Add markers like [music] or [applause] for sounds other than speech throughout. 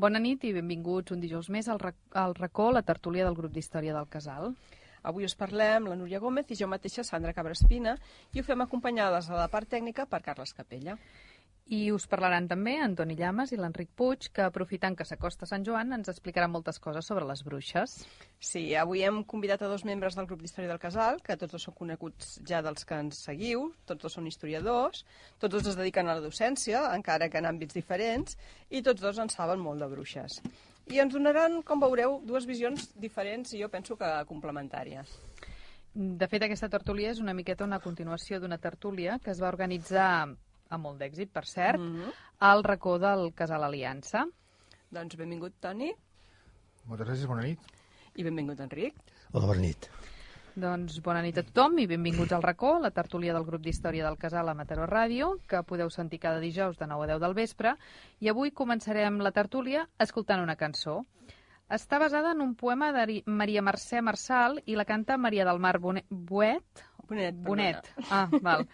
Bona nit i benvinguts un dijous més al, al racó, la tertúlia del grup d'Història del Casal. Avui us parlem la Núria Gómez i jo mateixa, Sandra Cabraspina, i ho fem acompanyades a la part tècnica per Carles Capella. I us parlaran també Antoni Llames i l'Enric Puig, que aprofitant que s'acosta Sant Joan ens explicaran moltes coses sobre les bruixes. Sí, avui hem convidat a dos membres del grup d'Història del Casal, que tots dos són coneguts ja dels que ens seguiu, tots dos són historiadors, tots dos es dediquen a la docència, encara que en àmbits diferents, i tots dos en saben molt de bruixes. I ens donaran, com veureu, dues visions diferents i jo penso que complementàries. De fet, aquesta tertúlia és una miqueta una continuació d'una tertúlia que es va organitzar amb molt d'èxit, per cert, mm -hmm. al racó del Casal Aliança. Doncs benvingut, Toni. Moltes gràcies, bona nit. I benvingut, Enric. Hola, bona nit. Doncs bona nit a tothom i benvinguts al racó, la tertúlia del grup d'Història del Casal a Mataró Ràdio, que podeu sentir cada dijous de 9 a 10 del vespre. I avui començarem la tertúlia escoltant una cançó. Està basada en un poema de Maria Mercè Marçal i la canta Maria del Mar Buet, Bonet. Bonet. Ah, val.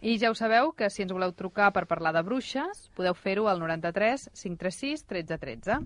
I ja ho sabeu que si ens voleu trucar per parlar de bruixes, podeu fer-ho al 93 536 13 13.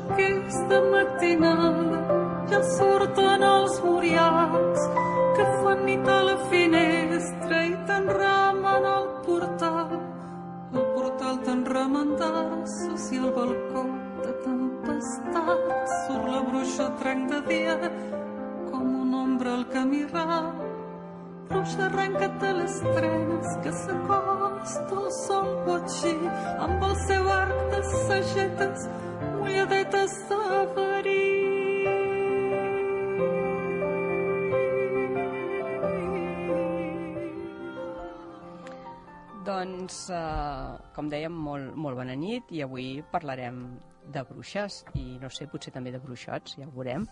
Aquesta matinada ja surten els murials que fan nit a la finestra i t'enramen al portal. El portal t'enrementar-se i el balcó de tempestat surt la bruixa trenc de dia com una ombra al camí ral. Bruixa, arrenca't les trenes que s'acosta el sol botxí amb el seu arc de sagetes Doncs, eh, com dèiem, molt, molt bona nit i avui parlarem de bruixes i no sé, potser també de bruixots, ja ho veurem.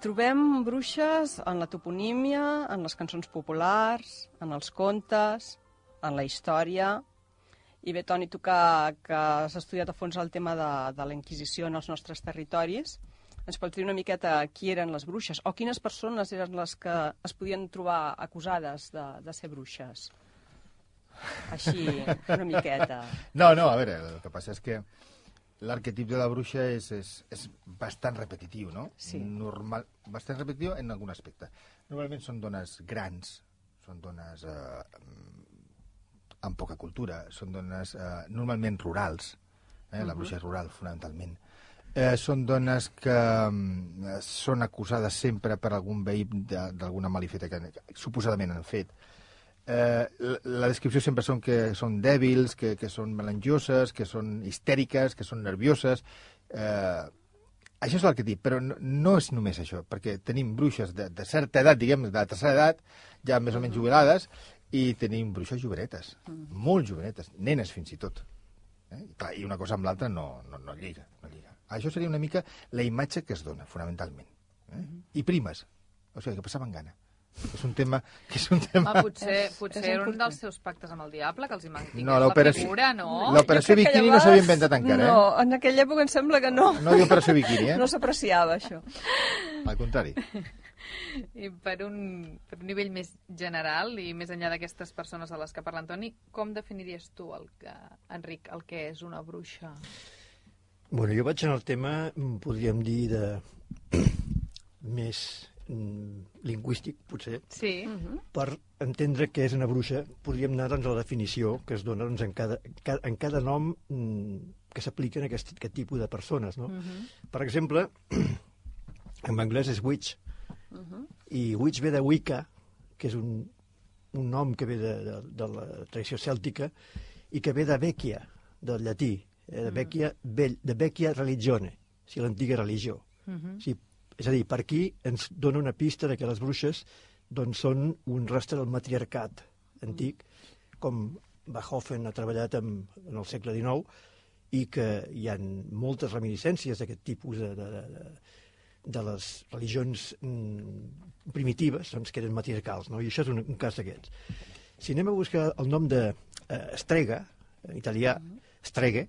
Trobem bruixes en la toponímia, en les cançons populars, en els contes, en la història, i bé, Toni, tu que, que has estudiat a fons el tema de, de la Inquisició en els nostres territoris, ens pots dir una miqueta qui eren les bruixes o quines persones eren les que es podien trobar acusades de, de ser bruixes? Així, una miqueta. No, no, a veure, el que passa és que l'arquetip de la bruixa és, és, és bastant repetitiu, no? Sí. Normal, bastant repetitiu en algun aspecte. Normalment són dones grans, són dones eh, amb poca cultura, són dones eh, normalment rurals, eh, la bruixa és rural, fonamentalment. Eh, són dones que eh, són acusades sempre per algun veí de- d'alguna malifeta que, suposadament han fet. Eh, la, descripció sempre són que són dèbils, que, que són melangioses, que són histèriques, que són nervioses. Eh, això és l'arquetip, però no, no és només això, perquè tenim bruixes de, de certa edat, diguem, de la tercera edat, ja més o menys jubilades, i tenim bruixes jovenetes, molt jovenetes, nenes fins i tot. Eh? I, clar, I una cosa amb l'altra no, no, no lliga, no lliga. Això seria una mica la imatge que es dona, fonamentalment. Eh? I primes, o sigui, que passaven gana. És un tema que és un tema... Ah, potser, És- potser és era un dels seus pactes amb el diable, que els hi mantingués No, la figura, no? L'operació que biquini no llavors- s'havia inventat encara, No, eh? en aquella època em sembla que no. No diu operació biquini, eh? No s'apreciava, això. Al contrari. I per un, per un nivell més general i més enllà d'aquestes persones de les que parla Antoni, com definiries tu, el que, Enric, el que és una bruixa? Bueno, jo vaig en el tema, podríem dir, de [clears throat] més lingüístic, potser, Sí. per entendre què és una bruixa, podríem anar doncs, a la definició que es dona doncs, en, cada, ca- en cada nom mm, que s'aplica en aquest, aquest tipus de persones. No? Per exemple, [clears throat] en anglès és witch, i witch ve de Wicca, que és un, un nom que ve de, de, de la tradició cèltica i que ve de vecchia, del llatí, eh, de vecchia, de vecchia religione, o sigui, l'antiga religió. Uh -huh. o sigui, és a dir, per aquí ens dona una pista de que les bruixes doncs, són un rastre del matriarcat antic, com Bachofen ha treballat en, en el segle XIX, i que hi ha moltes reminiscències d'aquest tipus de, de, de, de, les religions mm, primitives, doncs, que eren matriarcals, no? i això és un, un cas d'aquests. Si anem a buscar el nom de eh, Strega, en italià, Strege,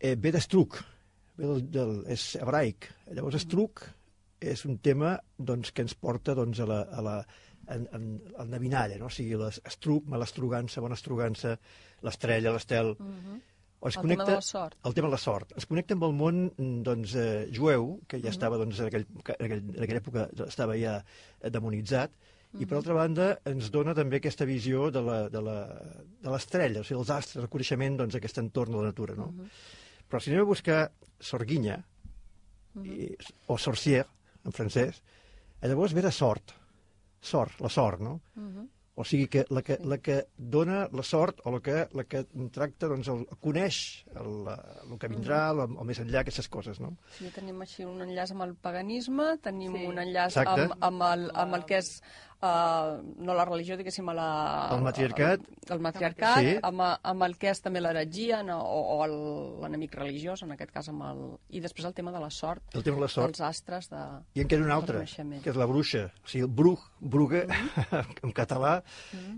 eh, ve d'estruc, ve del, del, és hebraic. Llavors, estruc és un tema doncs, que ens porta doncs, a la, a la, en, en, al navinalla, no? o sigui, l'estruc, malastrugança, bona estrugança, l'estrella, l'estel... Uh -huh. El tema de la sort. El tema de la sort. Es connecta amb el món doncs, eh, jueu, que ja estava, doncs, en, aquell, en, aquell, en aquella època estava ja demonitzat, i per altra banda ens dona també aquesta visió de la- de la- de l'estrella, o sigui, els astres, el coneixement doncs, d'aquest entorn de la natura. No? Però si anem a buscar sorguinya, i, o sorcier, en francès, eh, llavors ve de sort, sort, la sort, no? O sigui que la, que la que dona la sort o la que, la que tracta, doncs, el, coneix el, el que vindrà, el, el més enllà, aquestes coses, no? Sí, tenim així un enllaç amb el paganisme, tenim Sí. un enllaç Exacte. amb, amb, el, amb el que és, uh, no la religió, diguéssim, a la... El matriarcat. El, el matriarcat, Sí. amb, amb el que és també l'heretgia no? o, o l'enemic religiós, en aquest cas amb el... I després el tema de la sort, El tema de la sort. dels astres, de... I en queda un del altre, coneixement. que és la bruixa, o sigui, el bruj, bruga, [laughs] en català,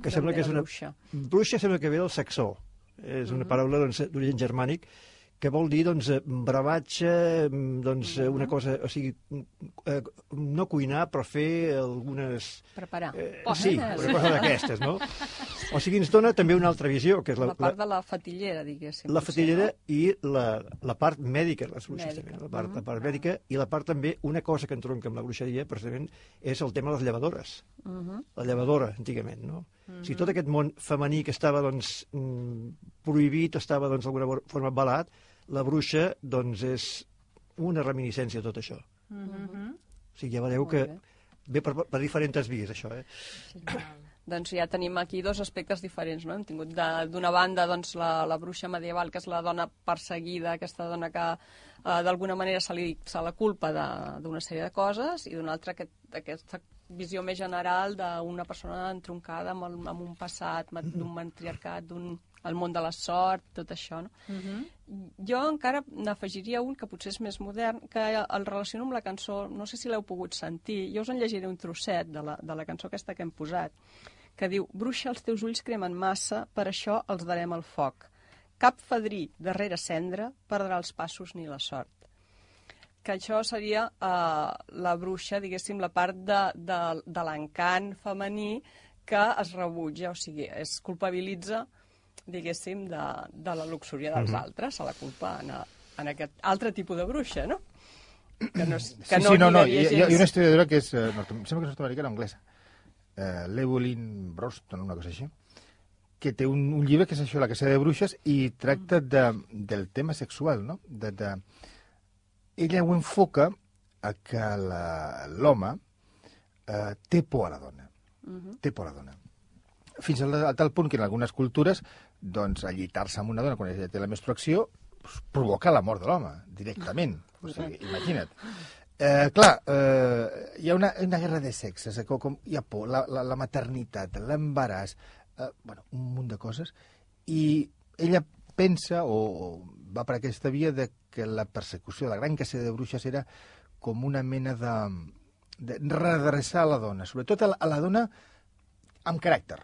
que sembla que és una... bruixa? Bruixa sembla que ve del saxó, és una paraula doncs, d'origen germànic, que vol dir doncs, eh, bravatge, mm, doncs, eh, una cosa, o sigui, eh, no cuinar, però fer algunes... Preparar. Eh, sí, una cosa d'aquestes, no? O sigui, ens dona també una altra visió, que és la, La part de la fatillera, diguéssim. la fatillera i la, la part mèdica, les bruixes Mèdica. la part, la part mèdica, i la part també, una cosa que entronca amb la bruixeria, precisament, és el tema de les llevadores. No? Uh La llevadora, antigament, no? O sigui, tot aquest món femení que estava, doncs, mm, prohibit, estava, doncs, d'alguna forma balat, la bruixa, doncs, és una reminiscència de tot això. Mhm. O sigui, ja Molt que ve per, per diferents vies, això, eh? Doncs ja tenim aquí dos aspectes diferents, no? Hem tingut d'una banda doncs, la, la bruixa medieval, que és la dona perseguida, aquesta dona que eh, d'alguna manera se, li, se la culpa de- d'una sèrie de coses, i d'una altra aquest, aquesta visió més general d'una persona entroncada amb, el, amb un passat, d'un [clears throat] matriarcat, d'un el món de la sort, tot això, no? Jo encara n'afegiria un que potser és més modern, que el relaciono amb la cançó, no sé si l'heu pogut sentir, jo us en llegiré un trosset de la, de la cançó aquesta que hem posat, que diu «Bruixa, els teus ulls cremen massa, per això els darem el foc. Cap fadrí darrere cendra perdrà els passos ni la sort». Que això seria eh, la bruixa, diguéssim, la part de, de, de l'encant femení que es rebutja, o sigui, es culpabilitza diguéssim, de, de la luxúria dels altres, se la culpa en, a, en aquest altre tipus de bruixa, no? Que no, és- que sí, sí, no, no, hi, hi, ha una historiadora que és, eh, nord, em sembla que és nord-americana anglesa, eh, l'Evelyn Broston, una cosa així, que té un, un llibre que és això, La caça de bruixes, i tracta de, del tema sexual, no? De, de... Ella ho enfoca a que l'home eh, té por a la dona. Té por a la dona. Fins a, a tal punt que en algunes cultures, doncs, allitar-se amb una dona quan ella té la menstruació pues, provoca la mort de l'home, directament. O sigui, imagina't. Eh, clar, eh, hi ha una, una guerra de sexes, eh, com, com hi ha por, la, la, la maternitat, l'embaràs, eh, bueno, un munt de coses, i ella pensa, o, o va per aquesta via, de que la persecució, la gran caça de bruixes era com una mena de, de redreçar la dona, sobretot a la, a la dona amb caràcter.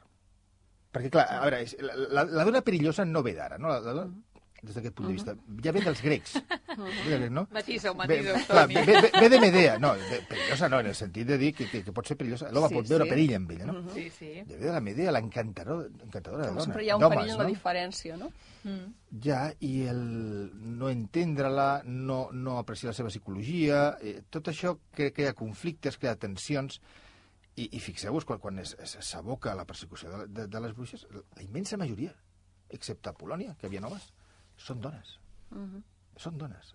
Perquè, clar, a veure, la, la, la dona perillosa no ve d'ara, no? La, la dona, des d'aquest punt de vista, ja ve dels grecs, ve no? Ve, matisa-ho, clar, Toni. ve, ve, ve de Medea, no, ve, perillosa no, en el sentit de dir que, que, que pot ser perillosa. L'home Sí, pot veure sí. perill amb ella, no? Sí, sí. Ja ve de la Medea, l'encantadora encantadora de dona. sempre hi ha un perill en la no? diferència, no? Mm. Ja, i el no entendre-la, no, no apreciar la seva psicologia, eh, tot això crea, crea conflictes, crea tensions, i, i fixeu-vos, quan, quan s'aboca a la persecució de, de, de les bruixes, la immensa majoria, excepte a Polònia, que hi havia homes, són dones. Mhm. Són dones.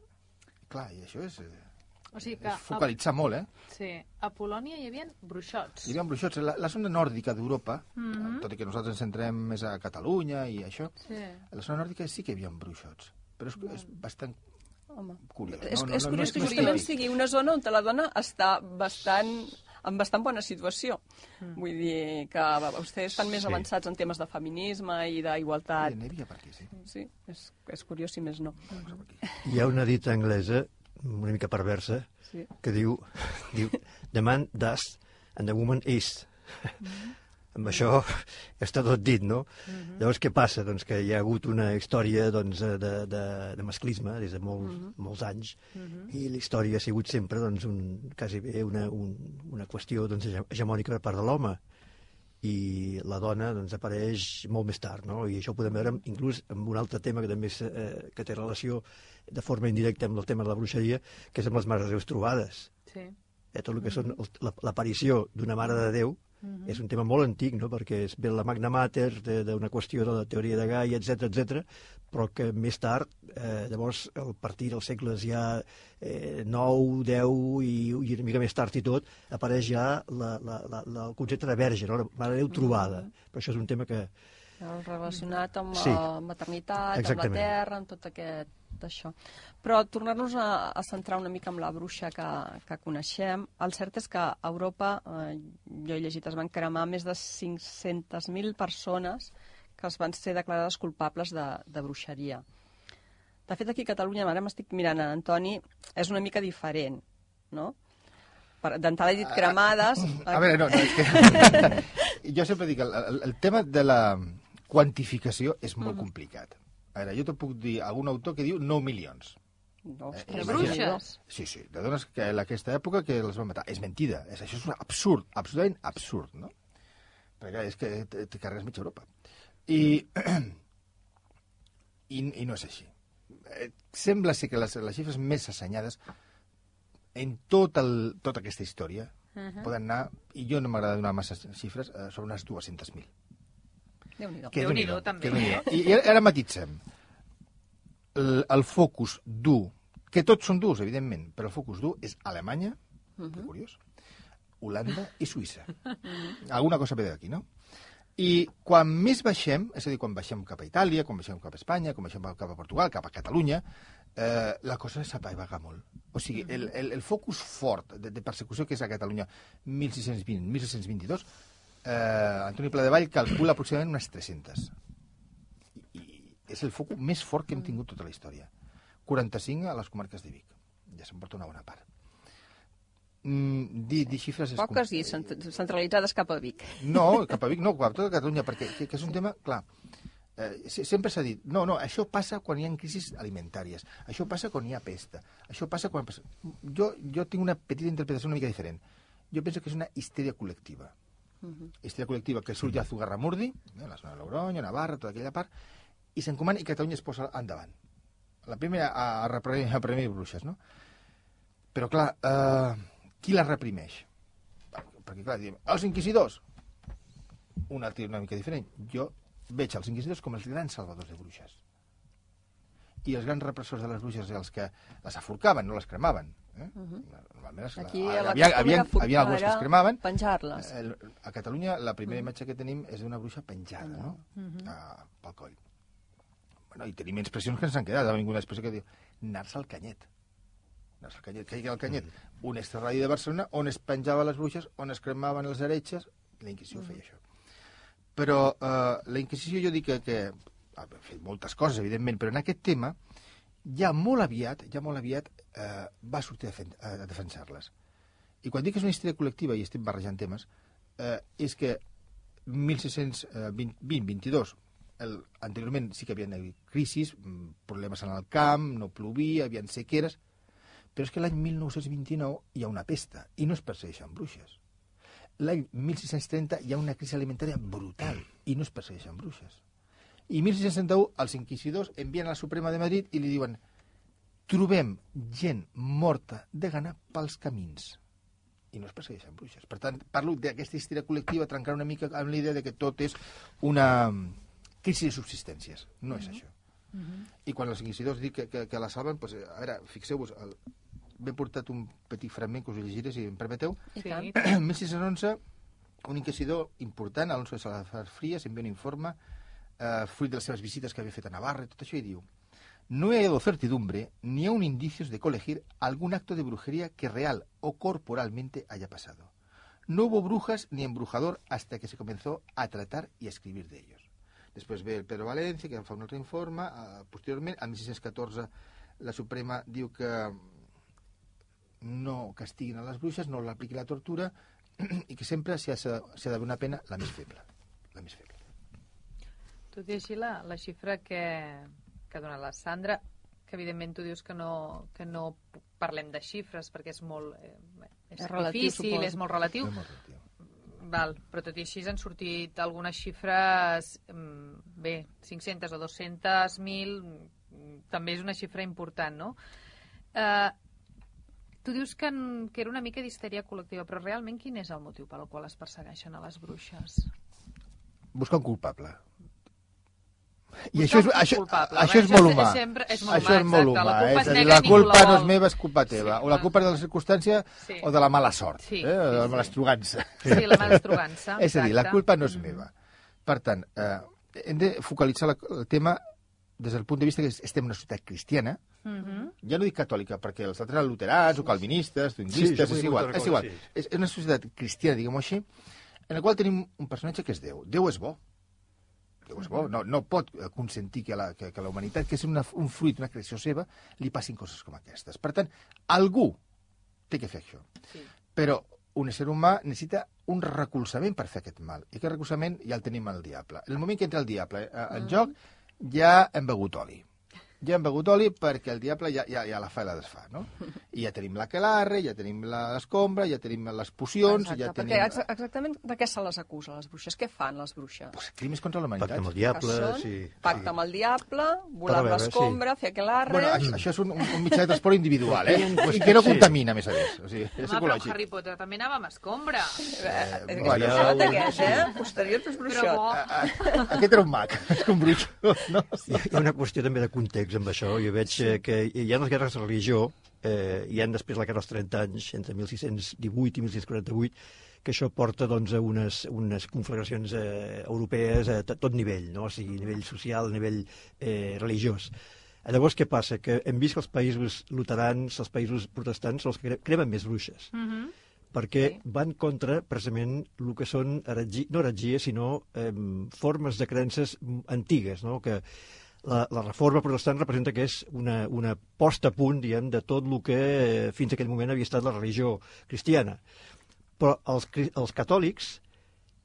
Clar, i això és... Eh, O sigui que és focalitzar molt, eh? a, sí, a Polònia hi havia bruixots. Hi havia bruixots. La, la zona nòrdica d'Europa, Mhm. tot i que nosaltres ens centrem més a Catalunya i això, Sí. a la zona nòrdica sí que hi havia bruixots. Però és, és bastant Home. curiós. És, no, és no, curiós no, que no és justament típic. sigui una zona on la dona està bastant en bastant bona situació. Mm. Vull dir que vostès estan més Sí. avançats en temes de feminisme i d'igualtat. N'hi havia per aquí, sí. Sí, és, és curiós si més no. Hi ha una dita anglesa, una mica perversa, Sí. que diu, [laughs] diu The man does and the woman is. Amb això [laughs] està tot dit, no? Llavors, què passa? Doncs que hi ha hagut una història doncs, de, de, de masclisme des de molts, molts anys i la història ha sigut sempre doncs, un, quasi bé una, un, una qüestió doncs, hege- hegemònica per part de l'home i la dona doncs, apareix molt més tard, no? I això ho podem veure inclús amb un altre tema que també és, eh, que té relació de forma indirecta amb el tema de la bruixeria, que és amb les mares de Déus trobades. Sí. Eh, tot el que són el- la- l'aparició d'una mare de Déu és un tema molt antic, no? perquè és ve la Magna Mater de- d'una qüestió de la teoria de Gaia, etc etc, però que més tard, eh, llavors, a partir dels segles ja eh, 9, 10 i, i una mica més tard i tot, apareix ja la, la, la, la, el concepte de verge, no? la mare Déu trobada. Però això és un tema que, El relacionat amb Sí. la maternitat, amb Exactament. la terra, amb tot aquest això. Però tornar-nos a, a centrar una mica en la bruixa que, que coneixem, el cert és que a Europa, eh, jo he llegit, es van cremar més de 500.000 persones que es van ser declarades culpables de, de bruixeria. De fet, aquí a Catalunya, ara m'estic mirant a Antoni, és una mica diferent, no? Per- D'entrada he dit cremades... A veure, no, no és que... [laughs] jo sempre dic, el, el, el tema de la quantificació és molt complicat. A veure, jo te puc dir algun autor que diu 9 milions. No, Eh, De imagina't. bruixes. Sí, sí, de dones que en aquesta època que les van matar. És mentida, és, això és un absurd, absolutament absurd, no? Perquè és que te, te carregues mitja Europa. I, [clears throat] i, i no és així. Eh, sembla ser que les, les xifres més assenyades en tot el, tota aquesta història uh -huh. poden anar, i jo no m'agrada donar massa xifres, eh, sobre unes 200.000. Déu-n'hi-do. Que Déu-n'hi-do, Déu-n'hi-do, també. que. I, I ara matitzem. El, el focus dur, que tots són durs, evidentment, però el focus dur és Alemanya, que curiós, Holanda i Suïssa. [laughs] Alguna cosa ve d'aquí, no? I quan més baixem, és a dir, quan baixem cap a Itàlia, quan baixem cap a Espanya, quan baixem cap a Portugal, cap a Catalunya, eh, la cosa s'apaga molt. O sigui, el, el, el focus fort de, de persecució que és a Catalunya 1620-1622, eh, Antoni Pla de Vall calcula aproximadament unes 300. I, I és el focus més fort que hem tingut tota la història. 45 a les comarques de Vic. Ja se'n porta una bona part. Mm, dir, dir xifres... És Poques i centralitzades cap a Vic. no, cap a Vic, no, cap a tota Catalunya, perquè que, que és un tema, clar, eh, se- sempre s'ha dit, no, no, això passa quan hi ha crisis alimentàries, això passa quan hi ha pesta, això passa quan... Passa... Jo, jo tinc una petita interpretació una mica diferent. Jo penso que és una histèria col·lectiva. Uh -huh. Histèria col·lectiva que surt ja a Zugarramurdi, eh, la zona de Logroño, Navarra, tota aquella part, i s'encomana i Catalunya es posa endavant. La primera a, a reprimir, a reprimir bruixes, no? Però, clar, eh, qui la reprimeix? Perquè, clar, diem, els inquisidors, un altre una mica diferent. Jo veig els inquisidors com els grans salvadors de bruixes. I els grans repressors de les bruixes els que les aforcaven, no les cremaven. Eh? Normalment les, Aquí hi a la havia, havia, havia algunes que es cremaven. penjar-les. Eh, A Catalunya la primera imatge que tenim és d'una bruixa penjada, no? Ah, pel coll. Bueno, i tenim expressions que ens han quedat. Ha vingut una expressió que diu anar-se al canyet. Anar-se al canyet. Què hi ha al canyet? Un extraradi de Barcelona on es penjava les bruixes, on es cremaven els heretges. La Inquisició feia això. Però eh, la Inquisició jo dic que, que ha fet moltes coses, evidentment, però en aquest tema ja molt aviat, ja molt aviat eh, va sortir a, a defensar-les. I quan dic que és una història col·lectiva i estem barrejant temes, eh, és que 1620-22, el, anteriorment sí que havien hagut crisis, mm, problemes en el camp, no plovia, havia sequeres, però és que l'any 1929 hi ha una pesta i no es persegueixen bruixes. L'any 1630 hi ha una crisi alimentària brutal i no es persegueixen bruixes. I 1661 els inquisidors envien a la Suprema de Madrid i li diuen trobem gent morta de gana pels camins i no es persegueixen bruixes. Per tant, parlo d'aquesta història col·lectiva, trencar una mica amb l'idea de que tot és una mm, crisi de subsistències. No és això. I quan els inquisidors dic que, que, que la salven, doncs, a veure, fixeu-vos, el, m'he portat un petit fragment que us llegiré, si em permeteu. Sí. tant. [clears throat] En 1611, un inquisidor important, Alonso de Salazar Frías, envia un informe, eh, fruit de les seves visites que havia fet a Navarra, i tot això, i diu No he hallado certidumbre ni aún indicios de colegir algún acto de brujería que real o corporalmente haya pasado. No hubo brujas ni embrujador hasta que se comenzó a tratar y a escribir de ellos. Després ve el Pedro Valencia, que en fa un altre informe. Eh, posteriorment, al 1614, la Suprema diu que no castiguin a les bruixes, no l'apliqui la tortura [clears throat] i que sempre s'hi ha, ha d'haver una pena la més feble. La més feble. Tot i així, la, la xifra que, que ha donat la Sandra, que evidentment tu dius que no, que no parlem de xifres perquè és molt eh, és, És relatiu, difícil, suposo. és molt relatiu, És molt relatiu. Val, però tot i així han sortit algunes xifres, mm, bé, 500 o 200, 1.000, mm, també és una xifra important, no? Eh, tu dius que, que era una mica d'histèria col·lectiva, però realment quin és el motiu pel qual es persegueixen a les bruixes? Buscar un culpable. I això és, això, culpable. això és Això molt és- humà. és sempre- és molt això humà, és molt exacte. La humà. culpa és és negra la culpa no és meva, és culpa teva. Sí, o la culpa és de la circumstància Sí. o de la mala sort, Sí, eh? o de la sí, sí. malastrugança. Sí, la malastrugança. [laughs] És a dir, la culpa no és Mhm. meva. Per tant, eh, hem de focalitzar la, el tema des del punt de vista que estem en una societat cristiana, Mhm. ja no dic catòlica, perquè els altres luterans o calvinistes, Sí, jo vull és igual, és igual. sí. És és una societat cristiana, diguem-ho així, en la qual tenim un personatge que és Déu. Déu és bo. Déu bo. No, no pot eh, consentir que la, que, que la humanitat, que és una, un fruit, una creació seva, li passin coses com aquestes. Per tant, algú té que fer això. Sí. Però un ésser humà necessita un recolzament per fer aquest mal. I aquest recolzament ja el tenim al diable. En el moment que entra el diable eh, en joc, ja hem begut oli. Ja hem begut oli perquè el diable ja, ja, ja la fa i la desfà, no? I ja tenim la quelarre, ja tenim l'escombra, ja tenim les pocions, Exacte, ja perquè tenim... exa- exactament de què se les acusa, les bruixes? Què fan, les bruixes? Pues, crims contra la Pacte humanitat. amb el diable, Que són sí. Pacte sí. amb el diable, volar l'escombra, fer aquelarre... Bueno, això, això és un, un, mitjà de transport individual, eh? I que no sí. contamina, a més a més. O sigui, és Home, però. Harry Potter també anava amb escombra. Eh, Eh, bueno, bruixot ja- aquest, eh? Posterior és Però bruixot. bo. Ah, ah, Aquest era un mag, [laughs] és un bruix. No? Ha- hi ha una qüestió també de context amb això. Jo veig sí. que hi ha les guerres de religió, eh, hi ha després la guerra dels 30 anys, entre 1618 i 1648, que això porta doncs, a unes, unes conflagracions eh, europees a tot nivell, no? o sigui, a nivell social, a nivell eh, religiós. Llavors, què passa? Que hem vist que els països luterans, els països protestants, són els que cre- cremen més bruixes Mhm. perquè Sí. van contra precisament el que són heregi, no heretgies, sinó eh, formes de creences mm, antigues, no? que la, la reforma protestant representa que és una, una posta a punt, diguem, de tot el que eh, fins aquell moment havia estat la religió cristiana. Però els, els catòlics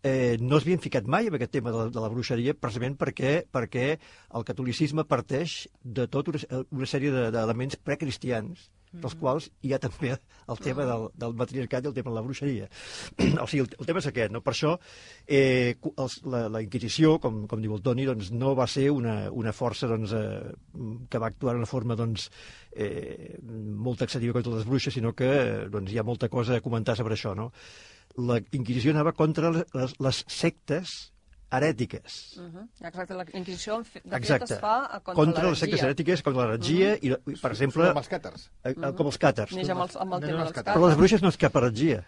eh, no s'havien ficat mai en aquest tema de la, de la bruixeria precisament perquè, perquè el catolicisme parteix de tota una, una sèrie de- d'elements precristians dels quals hi ha també el tema del, del matriarcat i el tema de la bruixeria. [clears throat] o sigui, el, el tema és aquest, no? Per això eh, els, la, la Inquisició, com, com diu el Toni, doncs, no va ser una, una força doncs, eh, que va actuar d'una forma doncs, eh, molt taxativa contra les bruixes, sinó que doncs, hi ha molta cosa a comentar sobre això, no? La Inquisició anava contra les, les sectes herètiques. Uh -huh. Exacte, la Inquisició de fet Exacte. es fa a contra, contra les sectes herètiques, contra l'heretgia, i, i, per exemple, Amb els càtars. eh, eh, com els càtars. Neix amb, els, amb el No, tema dels els càtars. Però les bruixes no és cap heretgia.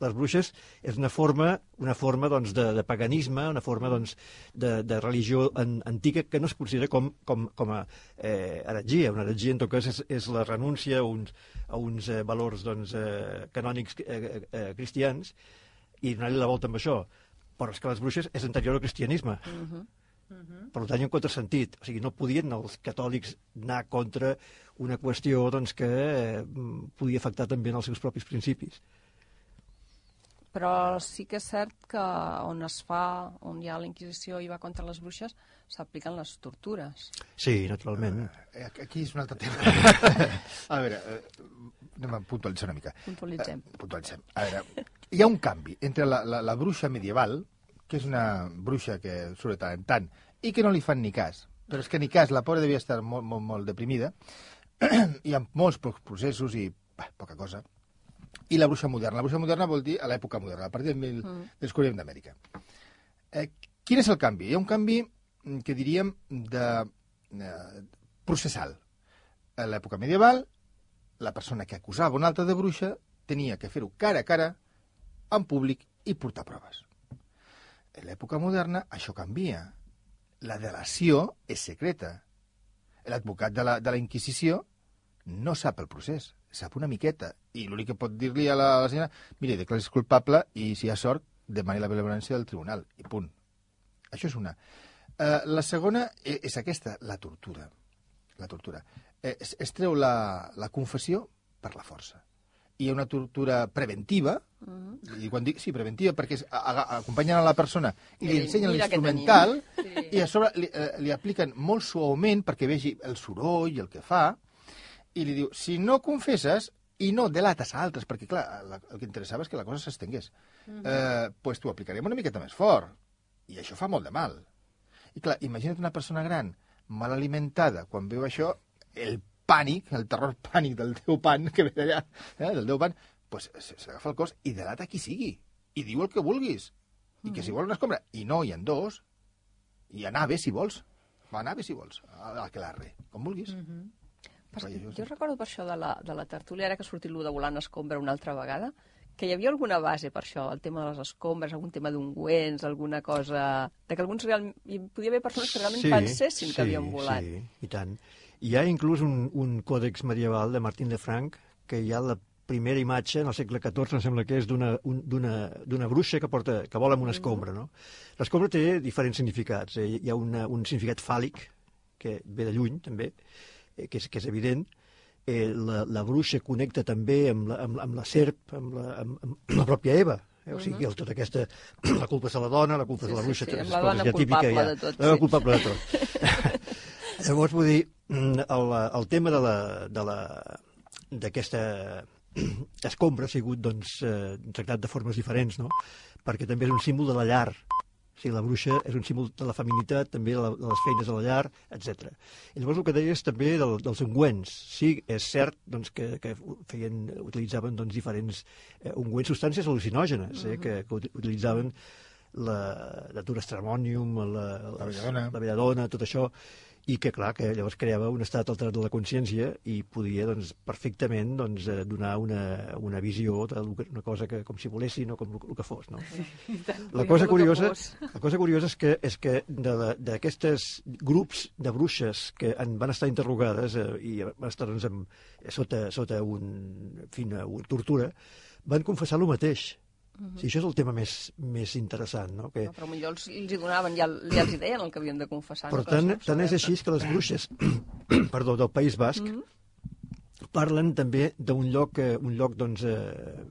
Les bruixes és una forma, una forma doncs, de, de paganisme, una forma doncs, de, de religió an, antiga que no es considera com, com, com a eh, heretgia. Una heretgia, en tot cas, és, és la renúncia a uns, a uns eh, valors doncs, eh, canònics eh, eh, cristians i donar-li la volta amb això. Però és que les bruixes és anterior al cristianisme. Per tant, hi ha un contrasentit. O sigui, no podien els catòlics anar contra una qüestió doncs, que eh, podia afectar també en els seus propis principis. Però sí que és cert que on es fa, on hi ha la Inquisició i va contra les bruixes, s'apliquen les tortures. Sí, naturalment. Eh, Aquí és un altre tema. [laughs] a veure, eh, anem a puntualitzar una mica. Puntualitzem. Eh, puntualitzem. A veure, hi ha un canvi entre la, la, la bruixa medieval, que és una bruixa que surt tant en tant, i que no li fan ni cas. Però és que ni cas, la pobra devia estar molt, molt, molt deprimida, [clears throat] i amb molts pocs processos i bah, poca cosa. I la bruixa moderna. La bruixa moderna vol dir a l'època moderna, a partir del mil, Mm. descobriment d'Amèrica. Eh, quin és el canvi? Hi ha un canvi mm, que diríem de, eh, processal. A l'època medieval la persona que acusava una altra de bruixa tenia que fer-ho cara a cara, en públic, i portar proves. En l'època moderna això canvia. La delació és secreta. L'advocat de, la, de la Inquisició no sap el procés, sap una miqueta. I l'únic que pot dir-li a la, a la senyora, mire, declaris culpable i si hi ha sort, demani la benevolència del tribunal. I punt. Això és una. Uh, la segona e- és aquesta, la tortura. La tortura. Eh, es, es treu la, la confessió per la força. Hi ha una tortura preventiva, Mhm. i quan dic, sí, preventiva, perquè és, a, a, acompanyen a la persona i li ensenyen l'instrumental tenim. i a sobre li, eh, li apliquen molt suaument perquè vegi el soroll i el que fa i li diu, si no confesses i no delates a altres, perquè clar, la, el que interessava és que la cosa s'estengués, eh, pues t'ho aplicarem una miqueta més fort. I això fa molt de mal. I clar, imagina't una persona gran, mal alimentada, quan veu això, el pànic, el terror pànic del teu pan, que ve d'allà, eh, del teu pan, pues s'agafa el cos i delata qui sigui. I diu el que vulguis. I que si vol una escombra, i no, hi ha dos, i a nave, si vols. Va a nave, si vols. A que l'arre, com vulguis. Mhm. Per, Vaja, jo jo recordo per això de la, de la tertúlia, ara que ha sortit lo de volant escombra una altra vegada, que hi havia alguna base per això, el tema de les escombres, algun tema d'ungüents, alguna cosa... De que alguns real... Hi podia haver persones que realment pensessin que havien volat. Sí, i tant. Hi ha inclús un, un còdex medieval de Martín de Franc que hi ha la primera imatge, en el segle XIV, em sembla que és d'una un- d'una d'una bruixa que, porta, que vola amb una escombra. No? L'escombra té diferents significats. Eh? Hi ha una, un significat fàl·lic, que ve de lluny, també, eh, que, és, que és evident. Eh, la, la bruixa connecta també amb la, amb, amb la serp, amb la, amb, amb la pròpia Eva. Eh? O sigui, el, tota aquesta... [clears throat] La culpa és de la dona, la culpa és Sí, de la sí, bruixa, sí, amb la dona culpable ja. de tot, La dona sí. culpable de tot. [laughs] Llavors, vull dir, mm, el, el tema de la, de la, d'aquesta [clears throat] escombra ha sigut doncs, eh, tractat de formes diferents, no? perquè també és un símbol de la llar. O sigui, la bruixa és un símbol de la feminitat, també de, la, de les feines de la llar, etc. I llavors el que deies també del, dels ungüents. Sí, és cert doncs, que, que feien, utilitzaven doncs, diferents eh, ungüents, substàncies al·lucinògenes, eh, que, que ut- utilitzaven la, la Durastramonium, la, La belladona. la belladona, tot això, i que, clar, que llavors creava un estat alterat de la consciència i podia, doncs, perfectament doncs, eh, donar una, una visió d'una cosa que, com si volessin o com el que fos, no? La cosa curiosa, la cosa curiosa és que, és que d'aquestes grups de bruixes que en van estar interrogades eh, i van estar doncs, amb, sota, sota un, en fi, una, una tortura, van confessar el mateix. Mhm. Sí, això és el tema més, més interessant, no? Que, No, però potser els, els hi donaven, ja, ja els hi deien el que havien de confessar. per no? tant, tant és així que les bruixes [clears throat] perdó, del País Basc Mhm. parlen també d'un lloc, eh, un lloc doncs, eh,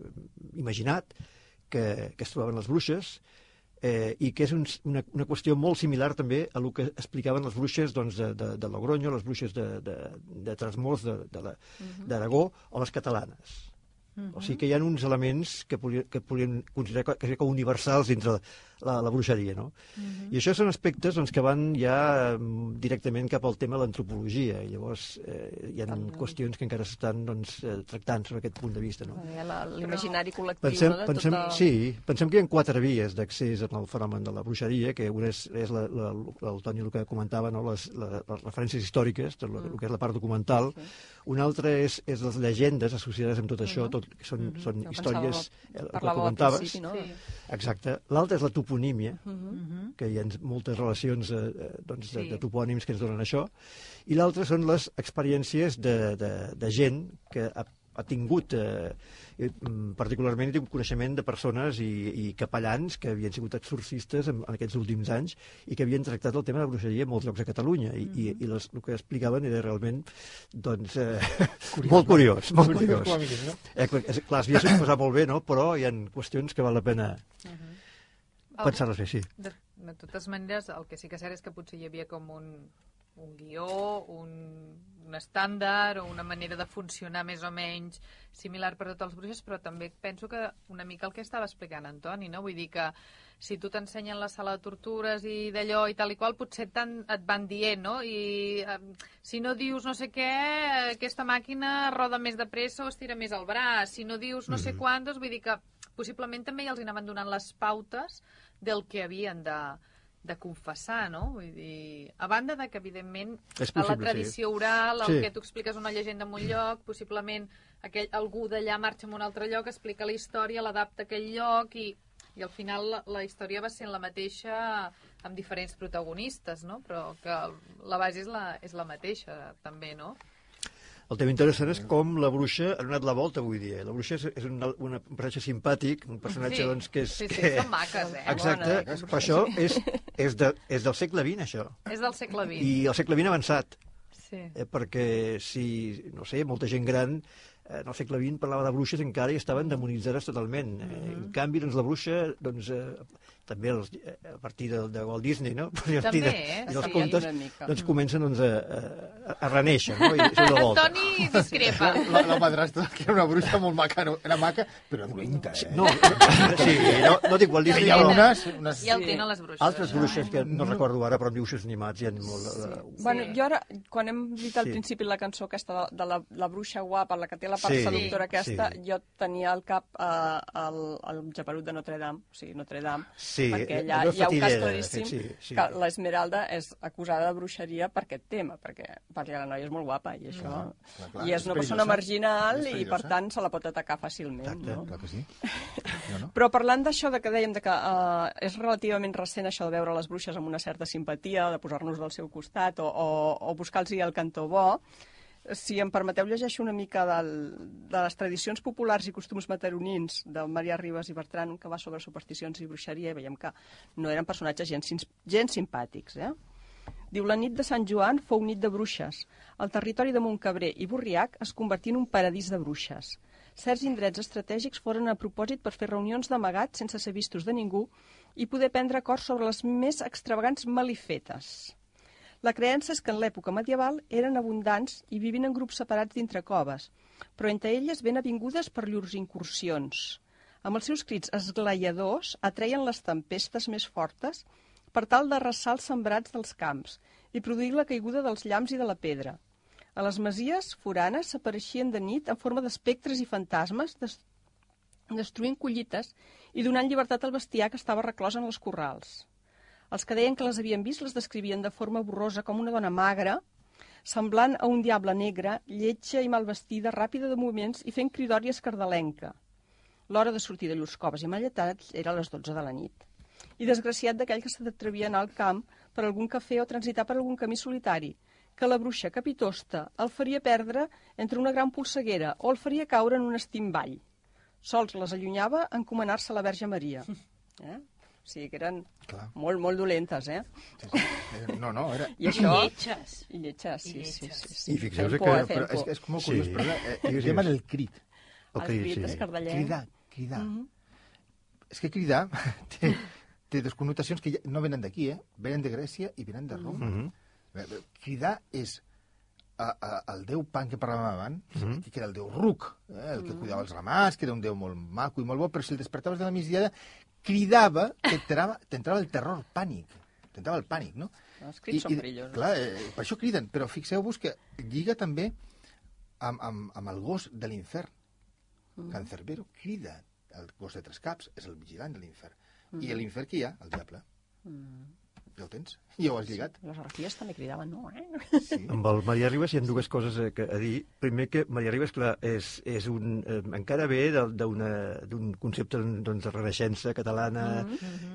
imaginat que, que es trobaven les bruixes eh, i que és un, una, una qüestió molt similar també a el que explicaven les bruixes doncs, de, de, de Logroño, les bruixes de, de, de Trasmors, de, de la- d'Aragó o les catalanes. O sigui que hi ha uns elements que que podrien considerar que, que universals dintre la, la bruixeria, no? I això són aspectes doncs, que van ja mm, directament cap al tema de l'antropologia, i llavors eh, hi ha qüestions que encara s'estan doncs, eh, tractant sobre aquest punt de vista, no? L'imaginari col·lectiu, Pensem, no? de pensem, tota... Sí, pensem que hi ha quatre vies d'accés en el fenomen de la bruixeria, que una és, és la, la, el Toni el que comentava, no? les, la, les referències històriques, tot el, el que és la part documental. Una altra és, és les llegendes associades amb tot això, tot, que són, són Jo històries pensava- eh, el que al comentaves. principi, no? Sí. Exacte. L'altra és la toponímia, Mhm. que hi ha moltes relacions eh, eh, doncs, de, Sí. de topònims que ens donen això, i l'altra són les experiències de, de, de gent que ha, ha tingut, eh, mm, particularment he tingut coneixement de persones i, i capellans que havien sigut exorcistes en, en aquests últims anys i que havien tractat el tema de la bruixeria en molts llocs a Catalunya i, i, i les, el que explicaven era realment doncs, eh, [laughs] molt curiós, molt Com a curiós. mínim, no? Eh, clar, es havia exposat molt bé, no? però hi ha qüestions que val la pena pensar-les bé, sí. De, de totes maneres, el que sí que és cert és que potser hi havia com un, un guió, un, un estàndard o una manera de funcionar més o menys similar per a tots els bruixes, però també penso que una mica el que estava explicant Antoni, no? Vull dir que si tu t'ensenyen la sala de tortures i d'allò i tal i qual, potser tant et van dient, no? I eh, si no dius no sé què, aquesta màquina roda més de pressa o estira més el braç. Si no dius no sé quantos, vull dir que possiblement també ja els anaven donant les pautes del que havien de, de confessar, no? Vull dir, a banda de que, evidentment, És a la possible, tradició oral, el Sí. que tu expliques una llegenda en un lloc, possiblement aquell, algú d'allà marxa a un altre lloc, explica la història, l'adapta a aquell lloc i, i al final la, la història va sent la mateixa amb diferents protagonistes, no? Però que la base és la, és la mateixa, també, no? El tema interessant és com la bruixa ha donat la volta avui dia. La bruixa és, és un, un personatge simpàtic, un personatge Sí. doncs, que és... Sí, sí, que... són maques, eh? Exacte, Bona. però això és, és, de, és del segle XX, això. És del segle XX. I el segle XX avançat, Sí. eh, perquè si, no sé, molta gent gran eh, en el segle XX parlava de bruixes encara i estaven demonitzades totalment. Eh, Mhm. En canvi, doncs, la bruixa, doncs, eh, també els, eh, a partir de, de Walt Disney, no? [laughs] A partir de, També, eh? I els Sí. contes, mica. doncs comencen doncs, a, a, a reneixer, no? I són de volta. Toni discrepa. [laughs] La, la madrastra, que era una bruixa molt maca, no? era maca, però dolenta, eh? No, sí, no, no dic Walt Disney, Hi ha unes... unes... Ja el tenen les bruixes. altres bruixes que no recordo ara, però en dibuixos animats hi ha molt... eh, Bueno, jo ara, quan hem dit al Sí. principi la cançó aquesta de, de la, la bruixa guapa, la que té la part Sí, seductora aquesta, sí. jo tenia al cap eh, el, el Japerut de Notre Dame, o sigui, Notre Dame, Sí, perquè allò allà hi ha un cas claríssim sí, sí. que l'Esmeralda és acusada de bruixeria per aquest tema, perquè, perquè la noia és molt guapa i això... clar, clar, I és és una persona marginal És i, per tant, se la pot atacar fàcilment. Exacte. No? Clar que sí. [laughs] No? Però parlant d'això de que dèiem de que uh, és relativament recent això de veure les bruixes amb una certa simpatia, de posar-nos del seu costat o, o, o buscar-los el cantó bo, si em permeteu llegeixo una mica del, de les tradicions populars i costums mataronins de Maria Ribas i Bertran, que va sobre supersticions i bruixeria, i veiem que no eren personatges gens, gens simpàtics, eh? Diu, la nit de Sant Joan fou nit de bruixes. El territori de Montcabrer i Borriac es convertí en un paradís de bruixes. Certs indrets estratègics foren a propòsit per fer reunions d'amagat sense ser vistos de ningú i poder prendre acords sobre les més extravagants malifetes. La creença és que en l'època medieval eren abundants i vivint en grups separats dintre coves, però entre elles ben avingudes per llurs incursions. Amb els seus crits esglaiadors atreien les tempestes més fortes per tal de arrasar els sembrats dels camps i produir la caiguda dels llamps i de la pedra. A les masies foranes s'apareixien de nit en forma d'espectres i fantasmes, des destruint collites i donant llibertat al bestiar que estava reclòs en els corrals. Els que deien que les havien vist les descrivien de forma borrosa com una dona magra, semblant a un diable negre, lletja i mal vestida, ràpida de moviments i fent cridòria escardalenca. L'hora de sortir de llurs coves i malletats era a les 12 de la nit. I desgraciat d'aquell que s'atrevia a anar al camp per algun cafè o transitar per algun camí solitari, que la bruixa capitosta el faria perdre entre una gran polseguera o el faria caure en un estimball. Sols les allunyava encomanar-se a la Verge Maria. [laughs] Eh? O sigui que eren Clar. molt, molt dolentes, eh? Sí, sí. Eh, No, no, era... I això... Lletges. I lletges, sí, I sí, lletges. sí, sí. I fixeu-vos que- por, Però és, és com molt Sí. curiós, però eh, el tema digues. del crit. El El crit, crit sí. escardellenc. Cridar, cridar. Mhm. És que cridar [laughs] té, té dos connotacions que ja no venen d'aquí, eh? Venen de Grècia i venen de Roma. Mhm. Eh, Cridar és a, a, el déu pan que parlàvem abans, Mhm. que era el déu Ruc, eh, el que cuidava els ramats, que era un déu molt maco i molt bo, però si el despertaves de la migdiada, cridava, t'entrava t'entrava el terror pànic, t'entrava el pànic, no? Els crits són perillosos. Clar, eh, per això criden, però fixeu-vos que lliga també amb, amb, amb el gos de l'infern. Mm. Cancerbero crida, el gos de tres caps és el vigilant de l'infern. Mm. I a l'infern qui hi ha? El diable. Mm. Ja ho tens? Ja ho has lligat? Les arquies també cridaven, no, eh? Sí. Amb el Maria Ribas hi ha dues coses a, que- a dir. Primer que Maria Ribas, clar, és, és un, eh, encara ve d'un concepte doncs, de renaixença catalana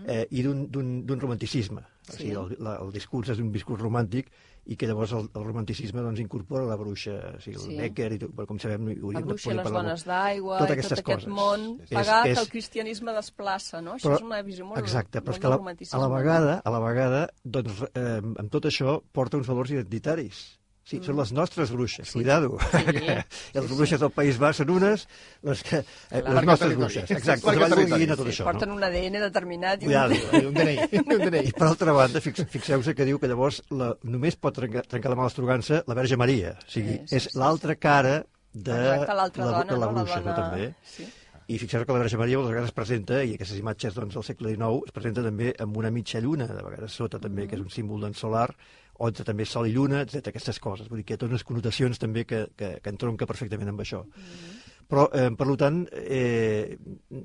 eh, i d'un- d'un d'un romanticisme. O sigui, el, la, el discurs és un discurs romàntic i que llavors el, el romanticisme doncs, incorpora la bruixa, o sigui, el Sí. Becker, i tot, però com sabem... La bruixa les dones d'aigua tot aquestes aquest món És- pagat és- que el cristianisme desplaça, no? Això Però- és una visió molt, Exacte, però és que a la, a la vegada, a la vegada doncs, eh, amb tot això porta uns valors identitaris. Sí, són les nostres bruixes, sí. cuidado. Sí. [laughs] les bruixes del País Basc són unes, les, que, eh, Clar. les nostres bruixes. Exacte, els Vall territori. d'Ullina, tot Sí, això. Porten No? un ADN determinat. i un- Cuidado. I un DNI, [laughs] un DNI. I per altra banda, fix, fixeu-vos que diu que llavors la, només pot trencar, trencar la mà d'estrogança la Verge Maria. O sigui, Sí, sí, és sí, l'altra cara de Exacte, la, dona, de la no? bruixa, la no, dona... també. Sí. I fixeu que la Verge Maria a vegades es presenta, i aquestes imatges doncs, del segle XIX, es presenta també amb una mitja lluna, de vegades sota també, que és un símbol d'en solar, o entre també sol i lluna, etc aquestes coses. Vull dir que hi ha totes unes connotacions també que, que, que entronca perfectament amb això. Però, eh, per tant, eh,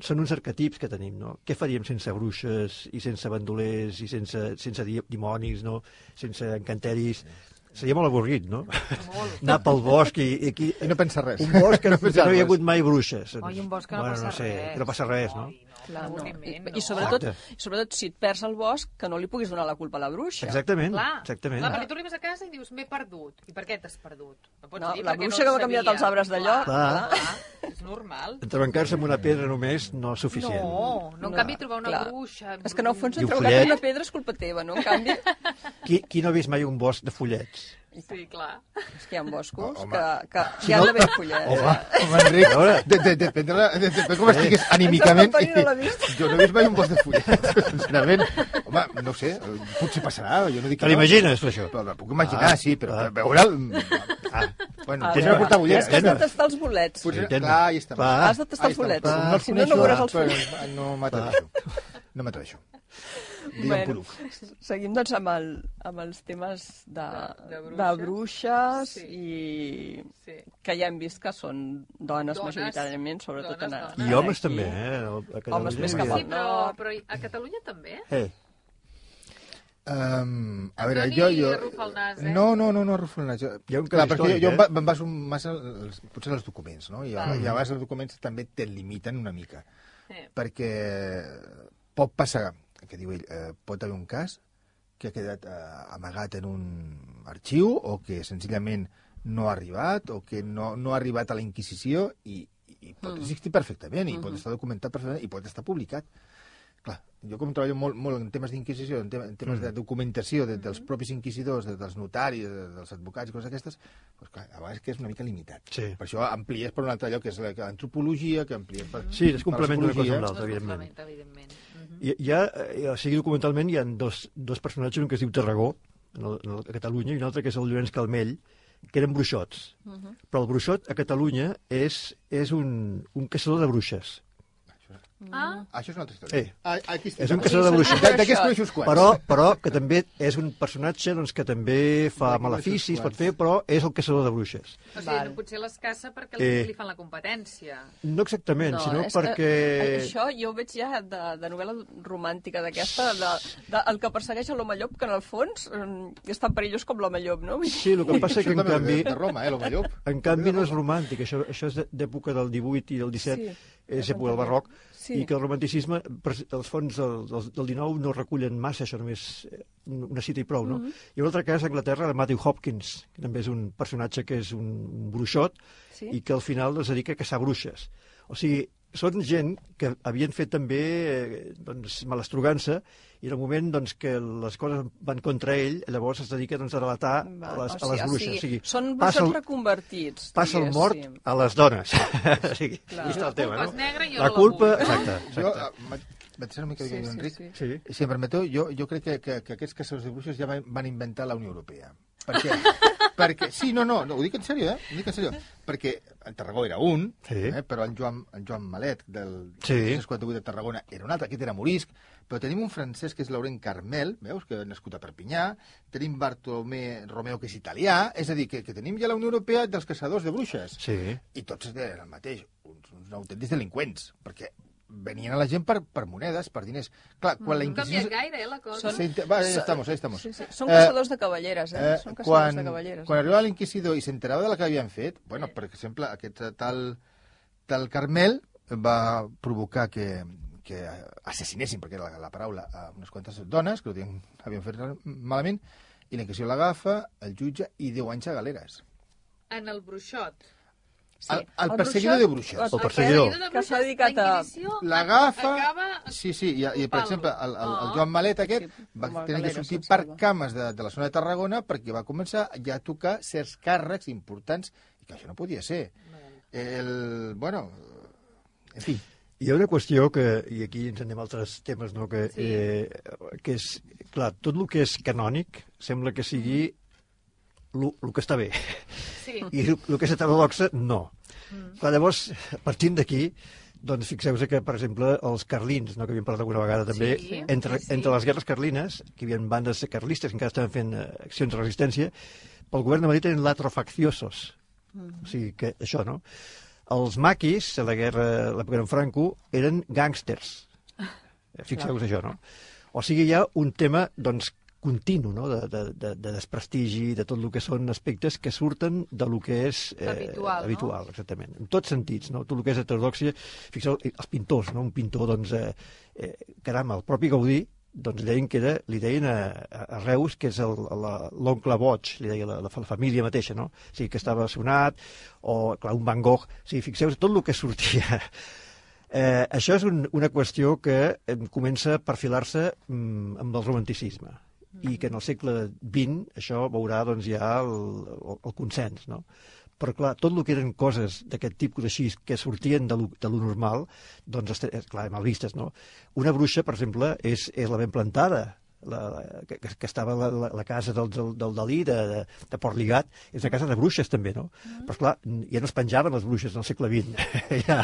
són uns arquetips que tenim, no? Què faríem sense bruixes i sense bandolers i sense, sense di- dimonis, no? Sense encanteris? Seria molt avorrit, no? Molt. Anar pel bosc i, i aquí... I no pensa res. Un bosc que, [laughs] No no hi ha hagut mai bruixes. Oi, un bosc que no bueno, passa no sé, res. Que no passa res, no? Oi, no. Clar, no. No. I sobretot, Exacte. sobretot si et perds al bosc, que no li puguis donar la culpa a la bruixa. Exactament, Clar, exactament. clar, perquè tu arribes a casa i dius, m'he perdut. I per què t'has perdut? No pots No, dir la bruixa no que m'ha canviat els arbres de lloc. Clar, Clar. clar, és normal. Entrebancar-se amb una pedra només no és suficient. No, no, en canvi trobar una Clar. bruixa... És que en el fons I un entrebancar follet. una pedra és culpa teva, no? En canvi, [laughs] Qui, qui no ha vist mai un bosc de follets? Sí, clar. és que hi ha boscos Oh, que, que Si hi ha no- d'haver follets. Home, home, Enric, A veure. de, de, depèn, de la, de, depèn com estigués anímicament. No. Jo no he vist mai un bosc de fullets, [laughs] sincerament. Home, no sé, potser passarà, jo no dic Te que no. l'imagines, per això? Però, puc imaginar, Ah, sí, però ah. veure'l... Ah, bueno, tens portar És ulleres. que has de eh? tastar els bolets. Potser, clar, ahí estem. Va. Has de tastar els bolets. Si no, no veuràs els però follets. No m'atreveixo. No m'atreveixo. Digue'm Bueno, poruc. seguim doncs amb, el, amb els temes de, De- de de, bruixes. bruixes Sí. i Sí. que ja hem vist que són dones, Dones. majoritàriament, sobretot Dones, en, dones. I homes aquí. també, eh? A Catalunya Homes més cap al Sí, però, però a Catalunya també? Eh, Um, a veure, jo... jo... el nas, eh? No, no, no, no arrufo el nas. Jo... Hi ha un Clar, perquè jo, històric, jo eh? em baso massa als, potser als documents, no? I a, Ah. i a vegades els documents també te limiten una mica. Sí. Perquè pot passar, que diu ell, eh, pot haver un cas que ha quedat eh, amagat en un arxiu o que senzillament no ha arribat o que no, no ha arribat a la Inquisició i, i pot Mm. existir perfectament i pot Mhm. estar documentat perfectament i pot estar publicat. Clar, jo com treballo molt, molt en temes d'inquisició, en, tema, en temes de documentació de, dels propis inquisidors, de, dels notaris, de, dels advocats i coses d'aquestes, doncs clar, a vegades que és una mica limitat. Sí. Per això amplies per un altre lloc, que és la- l'antropologia, que amplies per... Sí, es la complementa una cosa amb l'altra, evidentment. evidentment. Mhm. Hi, hi ha, eh, o sigui, documentalment hi ha dos, dos personatges, un que es diu Tarragó, en el, en el, a Catalunya, i un altre que és el Llorenç Calmell, que eren bruixots. Mhm. Però el bruixot a Catalunya és, és un, un caçador de bruixes. Ah, Això és una altra història. Eh. Ah, aquí estic. És un caçador de bruixes. De- D'aquests uns quants. Però, però que també és un personatge doncs, que també fa maleficis, pot fer, però és el caçador de bruixes. o sigui, Val. no, potser les caça perquè li, Eh. li fan la competència. No exactament, sinó és perquè... Que, això jo ho veig ja de, de novel·la romàntica d'aquesta, de, de, el que persegueix a l'home llop, que en el fons eh, és tan perillós com l'home llop, no? Sí, el que passa és que en canvi... De, de Roma, eh, l'home llop. En canvi no és romàntic, això, això és d'època del 18 i del 17, Sí, és època del barroc, Sí. i que el romanticisme, els fons del, del, del 19 no recullen massa, això només eh, una cita i prou, no? Mhm. I un altre cas a Anglaterra, de Matthew Hopkins, que també és un personatge que és un, un bruixot Sí? i que al final es dedica a caçar bruixes. O sigui, són gent que havien fet també eh, doncs, malastrugança i en el moment doncs, que les coses van contra ell, llavors es dedica doncs, a relatar a les, a les bruixes. O sigui, són passa bruixots el- reconvertits. passa el mort a les dones. [laughs] o sigui, Clar. el tema, culpa no? és negra i jo la no la culpa... vull, no? Exacte, Jo, exacte. eh, vaig- ser una mica Sí, sí, sí, Enric. sí. Sí. Si em permeteu, jo, jo crec que, que, que aquests caçadors de bruixes ja van, van inventar la Unió Europea. Per què? perquè, sí, no, no, no, ho dic en sèrio, eh? Ho dic en sèrio. Perquè en Tarragó era un, Sí. eh? però en Joan, en Joan Malet, del Sí. 1948 de Tarragona, era un altre, aquest era Morisc, però tenim un francès que és Laurent Carmel, veus, que ha nascut a Perpinyà, tenim Bartolomé Romeo, que és italià, és a dir, que, que tenim ja la Unió Europea dels caçadors de bruixes. Sí. I tots eren el mateix, uns, uns autèntics delinqüents, perquè venien a la gent per, per monedes, per diners. Clar, quan la No ha canviat Inquisició... gaire, eh, la cosa. Són- Sí, va, ahí estamos, ahí estamos. Sí, sí. Són Eh, caçadors de cavalleres, eh? Eh, Són caçadors quan, de cavalleres. quan arribava l'inquisidor i s'enterava de la que havien fet, bueno, per exemple, aquest tal, tal Carmel va provocar que, que assassinessin, perquè era la, la paraula, a unes quantes dones que ho havien, havien fet malament, i l'inquisidor l'agafa, el jutge, i 10 anys a galeres. En el bruixot. Sí. el- el El perseguidor bruixot- de bruixes. el perseguidor. Que s'ha dedicat la a- L'agafa... Sí, sí, i, i per exemple, el, el, el Oh. Joan Malet aquest Sí, va tenir que sortir per cames de, de la zona de Tarragona perquè va començar ja a tocar certs càrrecs importants i que això no podia ser. El, bueno, en fi, Hi ha una qüestió que, i aquí ens anem a altres temes, no? que, Sí. eh, que és, clar, tot el que és canònic sembla que sigui el que està bé, Sí. i el que és heterodoxa, no. Mm. Clar, llavors, [laughs] partint d'aquí, doncs fixeu-vos que, per exemple, els carlins, no, que havíem parlat alguna vegada també, Sí, entre, sí, entre les guerres carlines, que hi havia bandes carlistes que encara estaven fent eh, accions de resistència, pel govern de Madrid eren latrofaciosos. Mm. O sigui, que això, no? els maquis, a la guerra, l'època d'en Franco, eren gàngsters. Eh, Fixeu-vos això, no? O sigui, hi ha un tema, doncs, continu, no? de, de, de, de desprestigi, de tot el que són aspectes que surten de lo que és... Eh, habitual, no? habitual exactament. En tots sentits, no? Tot el que és heterodòxia. Fixeu, els pintors, no? Un pintor, doncs, eh, eh, caram, el propi Gaudí, doncs deien que era, li deien a, a Reus que és l'oncle boig, li deia la, la, la família mateixa, no? O sigui, que estava sonat, o, clar, un Van Gogh. O sigui, fixeu tot el que sortia. [laughs] Eh, això és un, una qüestió que eh, comença a perfilar-se mm, amb el romanticisme i que en el segle XX això veurà doncs, ja el, el, el consens, no? Però, clar, tot el que eren coses d'aquest tipus així, que sortien de lo, de lo normal, doncs, clar, mal vistes, no? Una bruixa, per exemple, és, és la ben plantada, la, la, que, que estava la, la, la casa del, del, del Dalí, de, de, de Port Ligat, és una casa de bruixes, també, no? Mm. Però, clar, ja no es penjaven les bruixes en el segle XX. [laughs] ja,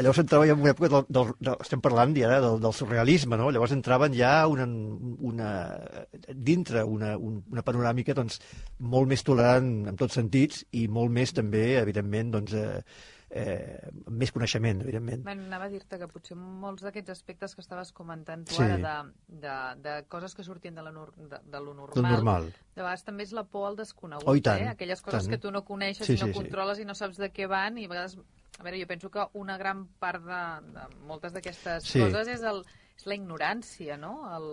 allò s'entrava ja en una època, del, del, del, estem parlant ja del, del surrealisme, no? Llavors entraven ja una, una, dintre una, un, una panoràmica doncs, molt més tolerant en tots sentits i molt més també, evidentment, doncs, eh, eh, amb més coneixement, evidentment. Bueno, anava a dir-te que potser molts d'aquests aspectes que estaves comentant tu Sí. ara de, de, de coses que sortien de, la de, de lo normal, Del normal. de vegades també és la por al desconegut, Oh, tant, eh? aquelles coses tant. que tu no coneixes Sí, i no sí, sí. controles i no saps de què van i a vegades, a veure, jo penso que una gran part de, de moltes d'aquestes Sí. coses és, el, és la ignorància, no? El...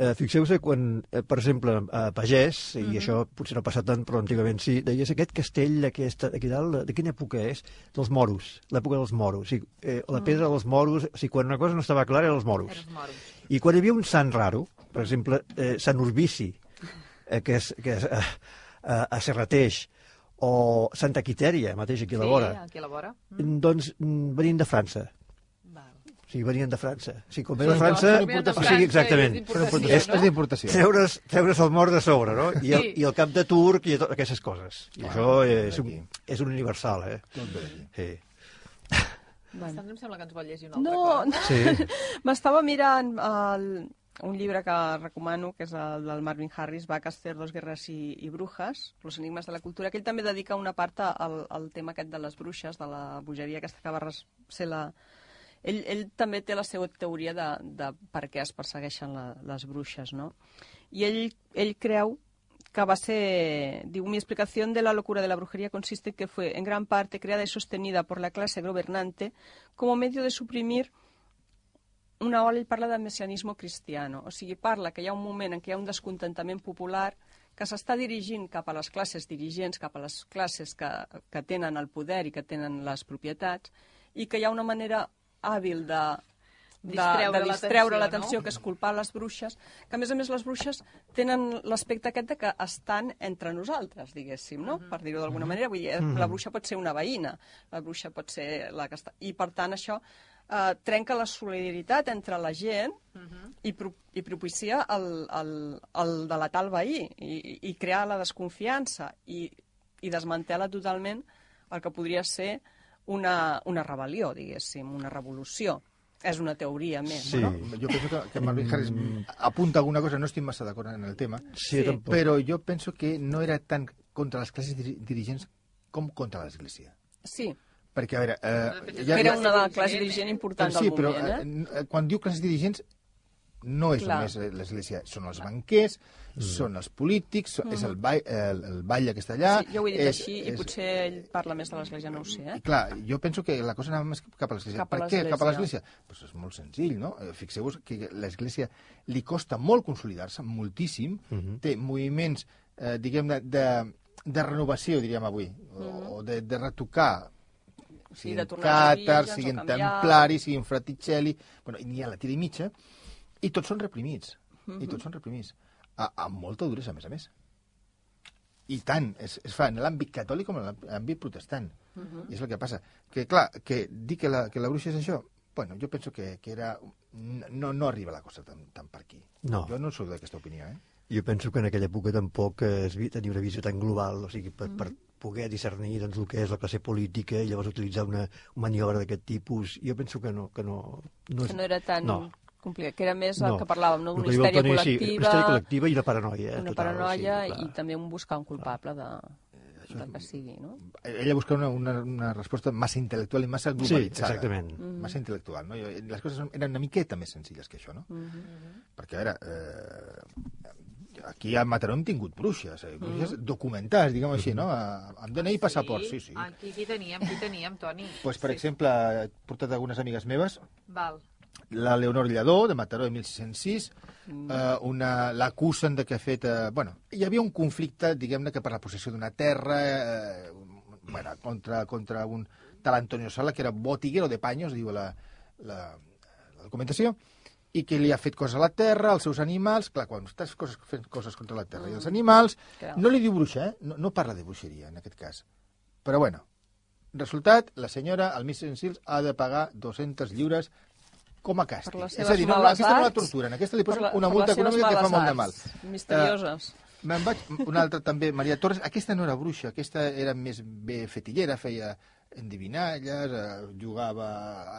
Eh, Fixeu-vos quan, eh, per exemple, a Pagès, i Mhm. això potser no ha passat tant, però antigament sí, deies aquest castell aquest, aquí dalt, de quina època és? Dels moros, l'època dels moros. O sigui, eh, la pedra dels moros, o sigui, quan una cosa no estava clara, eren els moros. Eres moros. I quan hi havia un sant raro, per exemple, eh, Sant Urbici, eh, que és, que és eh, a, a Serrateix, o Santa Quitèria, mateix aquí a la vora, Sí, aquí a la vora. Mm. doncs mm, venien de França. Sigui, venien de França. O sigui, com ve Sí, de França, venien de o sigui, exactament. és d'importació, no? Treure's, treure's el mort de sobre, no? I el, Sí. i el cap de turc i totes aquestes coses. I això és un, és un universal, eh? Tot d'aquí. Sí. [laughs] Bueno. Em sembla que ens vol llegir una altra No, cosa. no. Sí. [laughs] M'estava mirant el, un llibre que recomano, que és el del Marvin Harris, Bacaster, Dos guerres i, i brujas, Los enigmes de la cultura, que ell també dedica una part al, al tema aquest de les bruixes, de la bogeria aquesta que va ser la... Ell, ell també té la seva teoria de, de per què es persegueixen la, les bruixes, no? I ell, ell creu que va ser, digo, mi explicación de la locura de la brujería consiste en que fue en gran parte creada y sostenida por la clase gobernante como medio de suprimir una ola ell parla de messianisme cristiano, o sigui, parla que hi ha un moment en què hi ha un descontentament popular que s'està dirigint cap a les classes dirigents, cap a les classes que, que tenen el poder i que tenen les propietats, i que hi ha una manera hàbil de, de, Distreure de distreure l'atenció, no? que és culpar les bruixes, que a més a més les bruixes tenen l'aspecte aquest de que estan entre nosaltres, diguéssim, no? per dir-ho d'alguna manera. Vull dir, la bruixa pot ser una veïna, la bruixa pot ser la que està... I per tant això eh, trenca la solidaritat entre la gent i, pro i propicia el, el, el delatar el veí i, i crear la desconfiança i, i desmantelar totalment el que podria ser una, una rebel·lió, diguéssim, una revolució. És una teoria més, Sí. no? Jo penso que, que Marvin Harris apunta alguna cosa, no estic massa d'acord en el tema, Sí, Sí. però jo penso que no era tant contra les classes diri- dirigents com contra l'Església. Sí, Perquè, a veure... Eh, que era una de la classe dirigent important sí, del però moment, eh? eh, eh, quan diu classes dirigents no és Clar. només l'Església, són els banquers, Mm. són els polítics, so, és el, ball, el, el batlle que està allà... Sí, jo ho he dit és, així i potser ell parla més de l'Església, no ho sé, eh? I clar, jo penso que la cosa anava més cap a l'Església. Per què cap a l'Església. Pues és molt senzill, no? Eh, Fixeu-vos que l'Església li costa molt consolidar-se, moltíssim. Mhm. Té moviments, eh, diguem, de, de, de renovació, diríem avui, o, o de, de retocar siguin càtars, o siguin templaris, siguin fraticelli... Bueno, i n'hi ha la tira i mitja, i tots són reprimits. Mhm. I tots són reprimits. A, amb molta duresa, a més a més. I tant, es, es fa en l'àmbit catòlic com en l'àmbit protestant. Mhm. I és el que passa. Que, clar, que dir que la, que la bruixa és això, bueno, jo penso que, que era... No, no arriba la cosa tan, tan per aquí. No. Jo no sóc d'aquesta opinió, eh? Jo penso que en aquella època tampoc es vi- tenia una visió tan global, o sigui, per, per Mm-hmm. poder discernir doncs, el que és la classe política i llavors utilitzar una maniobra d'aquest tipus. Jo penso que no... Que no, no, és, Que no era tan no. Complicat, que era més el No. que parlàvem, no? D'una el histèria Toni, sí, col·lectiva, una histèria col·lectiva i una paranoia. eh, una total, paranoia sí, clar. i també un buscar un culpable de... de que sigui, no? Ella busca una, una, una resposta massa intel·lectual i massa Sí, globalitzada. exactament. Massa intel·lectual, no? Les coses eren una miqueta més senzilles que això, no? Mhm. Perquè, a veure, eh, aquí a Mataró hem tingut bruixes, eh, bruixes Mm. documentades, diguem així, no? A- Amb DNI i passaport, sí, sí. Aquí, aquí teníem, aquí teníem, Toni. Pues, per sí. exemple, he portat algunes amigues meves, Val. La Leonor Lledó, de Mataró, de 1606, Mm. eh, una- l'acusen de que ha fet... Eh, bueno, hi havia un conflicte, diguem-ne, que per la possessió d'una terra, eh, bueno, contra, contra un tal Antonio Sala, que era botiguero de paños, diu la, la, la documentació, i que li ha fet coses a la terra, als seus animals... Clar, quan estàs coses, fent coses contra la terra i els animals, Clar. no li diu bruixa, eh? No, no parla de bruixeria, en aquest cas. Però bueno, resultat, la senyora, al Mrs. Seals, ha de pagar 200 lliures com a càstig. És a dir, no, aquesta no la torturen, aquesta li posen la- una multa econòmica que fa molt de mal. Misterioses. Me'n vaig, una altra també, Maria Torres, aquesta no era bruixa, aquesta era més bé fetillera, feia endivinalles, eh, jugava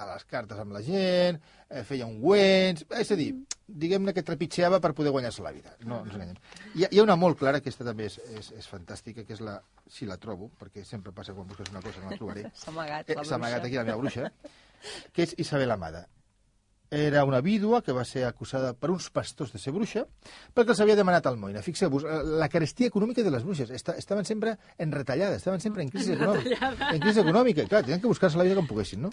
a les cartes amb la gent, eh, feia ungüents, és a dir, diguem-ne que trepitjava per poder guanyar-se la vida, no ens enganyem. Hi ha, hi ha una molt clara, aquesta també és, és, és fantàstica, que és la, si la trobo, perquè sempre passa quan busques una cosa no la trobaré, [laughs] S'ha amagat eh, s'ha amagat aquí la meva bruixa, que és Isabel Amada. Era una vídua que va ser acusada per uns pastors de ser bruixa perquè els havia demanat almoina. Fixeu-vos, eh, la carestia econòmica de les bruixes. Esta, estaven sempre en retallada, estaven sempre en crisi econòmica. En crisi econòmica, clar, tenien que buscar-se la vida com poguessin, no?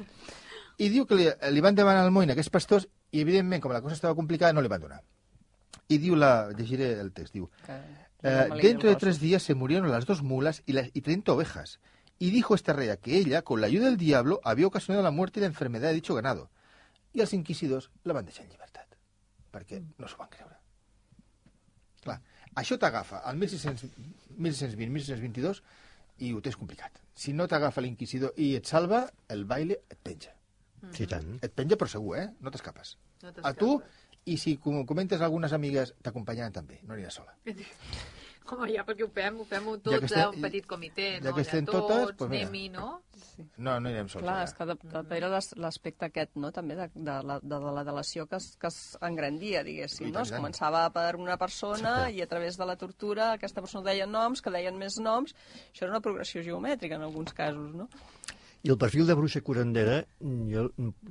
I diu que li, li van demanar almoina a aquests pastors i, evidentment, com la cosa estava complicada, no li van donar. I diu la... Llegiré el text, diu... Que Eh, dentro de tres días se murieron las dos mulas y, las, y 30 ovejas. Y dijo esta rey que ella, con la ayuda del diablo, había ocasionado la muerte y la enfermedad de dicho ganado. I els inquisidors la van deixar en llibertat, perquè no s'ho van creure. Clar, això t'agafa al 1600 1620-1622 i ho tens complicat. Si no t'agafa l'inquisidor i et salva, el baile et penja. Sí, tant. Et penja però segur, eh? No t'escapes. No A tu, i si com- comentes algunes amigues, t'acompanyaran també, no aniràs sola. [laughs] Home, ja perquè ho fem, ho fem Ja tots, que eh, estem- un petit comitè, ja no? que estem tots, totes, pues mira. anem-hi, no? No, no anirem sols. Clar, allà. és que de, de, era l'as- l'aspecte aquest, no?, també de, de, la, de, de la delació que es, que es engrandia, diguéssim, I no? Es començava per una persona i a través de la tortura aquesta persona deia noms, que deien més noms, això era una progressió geomètrica en alguns casos, no? I el perfil de bruixa curandera, jo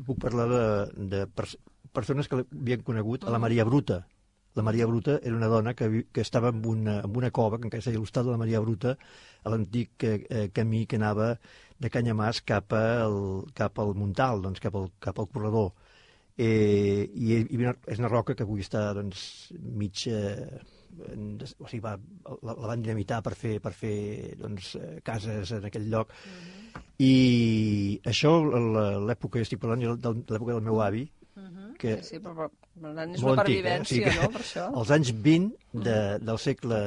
puc parlar de, de pers persones que havien conegut a la Maria Bruta. La Maria Bruta era una dona que, que estava en una, en una cova, que encara s'ha il·lustrat de la Maria Bruta, a l'antic eh, eh, camí que anava de Canyamàs cap al, cap al Montal, doncs, cap, al, cap al corredor. Eh, i, i és una roca que avui està doncs, mig... Eh, o sigui, va, la, la van dinamitar per fer, per fer doncs, eh, cases en aquell lloc. I això, l'època, estic parlant de l'època del meu avi, que Sí, sí, però, però és una antic, eh? pervivència, O sigui no?, per això. als anys 20 de, del, segle,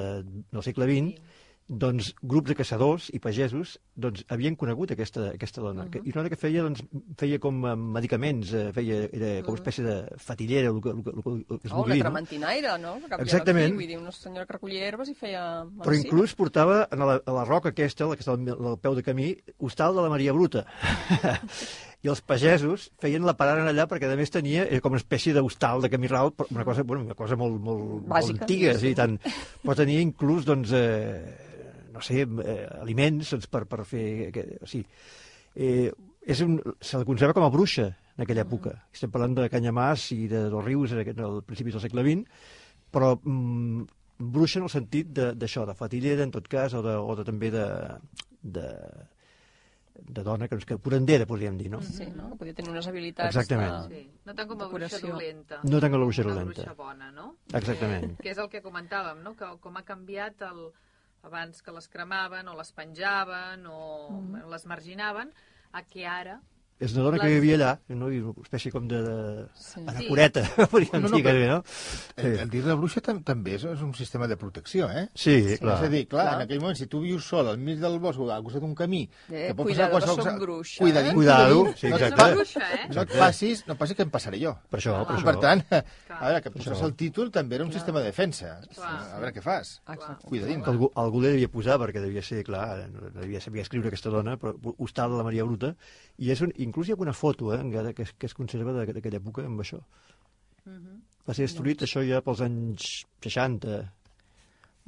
del segle XX, doncs, grups de caçadors i pagesos doncs, havien conegut aquesta, aquesta dona. que, I una dona que feia, doncs, feia com eh, medicaments, eh, feia, era com una espècie de fatillera, el que, el que, el que, es Oh, vulgui dir, no? trementinaire, no? Canviava Exactament. Vull dir, una senyora que recollia herbes i feia... Però medicina. inclús portava a la, a la roca aquesta, la que està al, al peu de camí, hostal de la Maria Bruta. [laughs] I els pagesos feien la parada allà perquè, a més, tenia era com una espècie d'hostal de camí ral, però una cosa, bueno, una cosa molt, molt, Bàsica, molt antiga, sí. sí, tant. però tenia inclús, doncs, eh, no sé, eh, aliments doncs, per, per fer... Que, o sigui, eh, és un, se la conserva com a bruixa en aquella època. Estem parlant de Canyamàs i de dos rius en aquest- al principis del segle XX, però mm, bruixa en el sentit de- d'això, de, de fatillera, en tot cas, o, de, o de, també de, de, de dona, que, que curandera, podríem dir, no? Sí, no? Que podia tenir unes habilitats... Exactament. De... Sí. No tant com a bruixa dolenta. No tant com la bruixa Una dolenta. bruixa bona, no? Exactament. Que és el que comentàvem, no? Que com ha canviat el... abans que les cremaven o les penjaven o Mm. les marginaven, a que ara És una dona que vivia allà, no? I una espècie com de... de... Sí. Anacoreta, [laughs] podríem No, no, dir, però- gairebé, no? El, el dir la bruixa tam també és, és un sistema de protecció, eh? Sí, Clar. clar. És a dir, clar, Clar. en aquell moment, si tu vius sol al mig del bosc o al costat d'un camí... Eh, pot cuidado, passar que qualsevol som cosa- bruixa, Cuidadín, eh? Cuidado, sí, exacte. bruixa, eh? no et passis, no passi que em passaré jo. Per això, per Per això. tant, [laughs] a veure, que això. el títol també era un sistema de defensa. Clar. A veure què fas. Exacte. Cuidadín. que algú, algú li devia posar, perquè devia ser, clar, devia saber escriure aquesta dona, però hostal de la Maria Bruta, i és un, inclús hi ha alguna foto, eh, encara que, es- que es conserva d'aqu- d'aquella època amb això. Mhm. Va ser destruït això ja pels anys 60.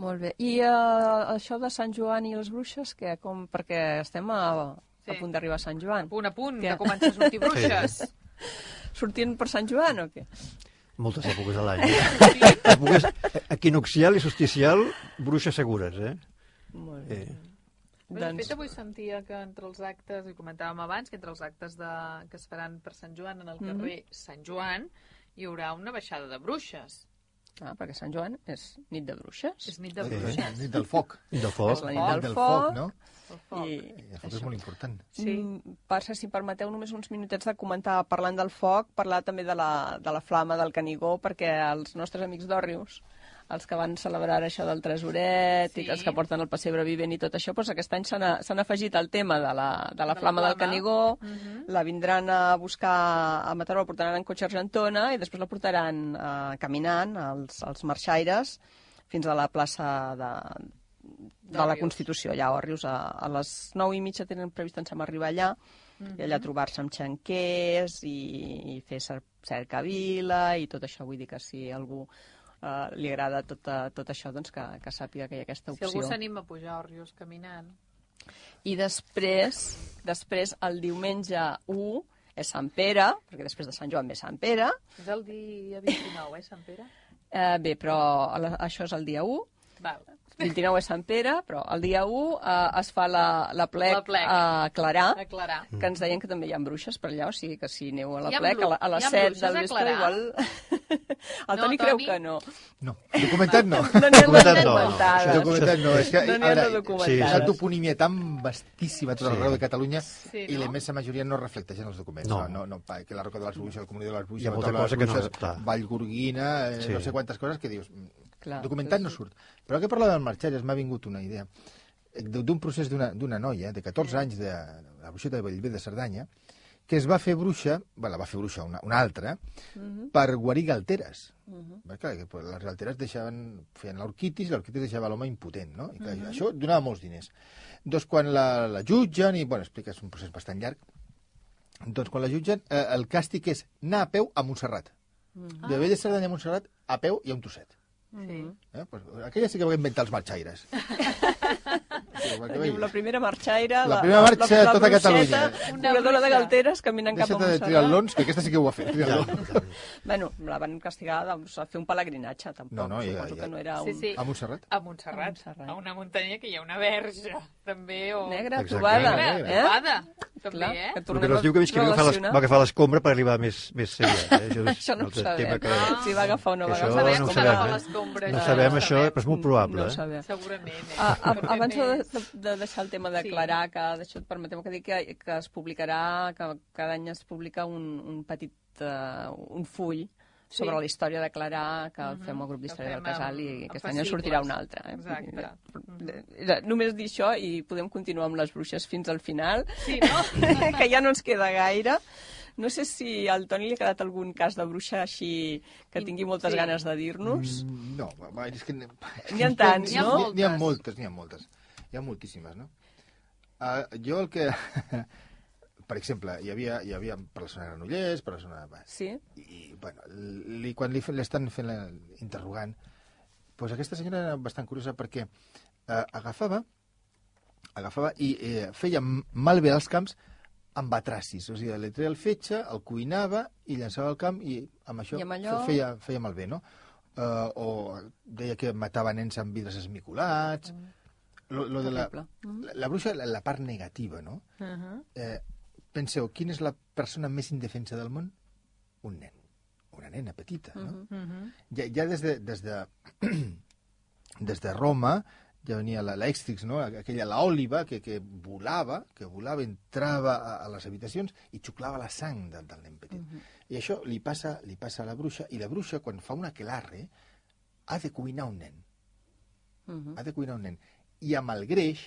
Molt bé. I uh, això de Sant Joan i les bruixes, què? Com, perquè estem a, Sí. a punt d'arribar a Sant Joan. A punt a punt, Què? de començar a sortir [laughs] bruixes. Sortint per Sant Joan o què? Moltes èpoques de l'any. [laughs] èpoques equinoccial i solsticial, bruixes segures, eh? Molt bé. eh Bé, de fet, avui sentia que entre els actes, i comentàvem abans, que entre els actes de, que es faran per Sant Joan en el Mhm. carrer Sant Joan hi haurà una baixada de bruixes. Ah, perquè Sant Joan és nit de bruixes. És nit de Sí, bruixes. nit del foc. I del És foc. la El nit nit del, del foc. foc, no? El foc. I, I el foc és molt important. Sí. Mm, Passa, si permeteu, només uns minutets de comentar, parlant del foc, parlar també de la, de la flama del Canigó, perquè els nostres amics d'Òrrius, els que van celebrar això del tresoret Sí. i els que porten el pessebre vivent i tot això, doncs aquest any s'han afegit el tema de la, de la De la flama del flama. Canigó, Mhm. la vindran a buscar a Mataró, la portaran en cotxe a Argentona i després la portaran eh, caminant als, als marxaires fins a la plaça de, de la. Constitució, allà a Òrrius. A, a les 9 i mitja tenen previst em sembla arribar allà Mhm. i allà trobar-se amb xanquers i, i fer cer cercavila i tot això. Vull dir que si algú eh, li agrada tot, eh, tot això, doncs que, que sàpiga que hi ha aquesta Si opció. algú s'anima a pujar a Òrrius caminant. I després, després el diumenge 1 és Sant Pere, perquè després de Sant Joan ve Sant Pere. És el dia 29, eh, Sant Pere? Eh, bé, però la- això és el dia 1. Val. 29 és Sant Pere, però el dia 1 eh, es fa la, la plec, La plec. a Clarà, Aclarar. que ens deien que també hi ha bruixes per allà, o sigui que si aneu a la plec a, la, a les hi ha 7 bruixes del a vespre, igual... [laughs] El No, Toni creu Toni? que no. No, documentat no. [laughs] No n'hi ha Documentat no. Documentat no, és que... No n'hi ha a de veure, documentades. És una toponímia tan vastíssima a tot Sí. arreu de Catalunya Sí, i la immensa majoria no reflecteixen els documents. No. No, no, que la Roca de les Bruixes, el Comunió de les Bruixes, la molta Taula de cosa les que no-. Vallgorguina, eh, Sí. no sé quantes coses que dius... Clar, documentat sí, no surt. Però que parla del Marxaires m'ha vingut una idea eh, d'un procés d'una noia de 14 anys de, de la bruixeta de Bellver de Cerdanya que es va fer bruixa, bueno, la va fer bruixa una, una altra, Mhm, per guarir galteres. mhm. Perquè, clar, que les galteres deixaven, feien l'orquitis i l'orquitis deixava l'home impotent, no? I clar, Mhm. això donava molts diners. Doncs quan la, la jutgen, i bueno, explica, és un procés bastant llarg, doncs quan la jutgen, eh, el càstig és anar a peu a Montserrat. Mhm. De Vella Cerdanya a Montserrat, a peu i a un trosset. Sí. Eh? Pues, aquella sí que va inventar els marxaires. [laughs] Sí, perquè Tenim la primera marxaire, La primera marxa de tota Catalunya. Una jugadora de galteres caminant cap a Deixa't de Montserrat. triatlons, que aquesta sí que ho ha fet. triatlons. [laughs] Bueno, la van castigar doncs, a fer un pelegrinatge, tampoc. No, no, ja- ja- que no era Sí, un... sí. A Montserrat? A Montserrat, A Montserrat. a una muntanya que hi ha una verge, també, o... Negra, Exacte. trobada. Negra, Eh? També, Clar, eh? que tornem no es diu que Visca va agafar va agafar l'escombra per arribar més, més serià. Eh? Això, és [laughs] Això no ho sabem. que... Ah. Si va agafar o no va agafar. sabem no ho com sabem, agafa eh? l'escombra, No sabem no això, sabem. però és molt probable. No ho eh? sabem. Segurament. Eh? Ah, ah, abans de, de, de deixar el tema de Sí. Clarà, que d'això et permeteu que digui que, que es publicarà, que cada any es publica un, un petit uh, un full sobre Sí. la història de Clarà, que el Mhm. fem al grup d'història del Casal i aquest any en sortirà un altre. Eh? Exacte. Era Només dir això i podem continuar amb les bruixes fins al final, Sí, [laughs] no? que ja no ens queda gaire. No sé si al Toni li ha quedat algun cas de bruixa així que tingui moltes Sí. ganes de dir-nos. Mm, No, és que... N'hi ha tants, [laughs] N'hi ha, no? N'hi ha moltes, n'hi ha moltes. Hi ha moltíssimes, no? Uh, jo el que... [laughs] per exemple, hi havia, hi havia persona Granollers, persona... Sí? I, bueno, li, quan li, l'estan fent la, interrogant, doncs aquesta senyora era bastant curiosa perquè eh, agafava agafava i eh, feia malbé els camps amb batracis, o sigui, li treia el fetge, el cuinava i llançava al camp i amb això, I amb allò- fe- feia, feia malbé, no? Uh, o deia que matava nens amb vidres esmicolats, lo, lo de la, la, la bruixa, la, la part negativa, no? Uh -huh. Eh, penseu, quina és la persona més indefensa del món? Un nen. Una nena petita, no? Uh -huh. Ja, ja des de, des de, [clears throat] des de Roma ja venia Extrix, no? aquella la òliva que, que volava, que volava, entrava a, a les habitacions i xuclava la sang del, del nen petit. Mhm. I això li passa, li passa a la bruixa, i la bruixa, quan fa una aquelarre, ha de cuinar un nen. Mhm. Ha de cuinar un nen. I amb el greix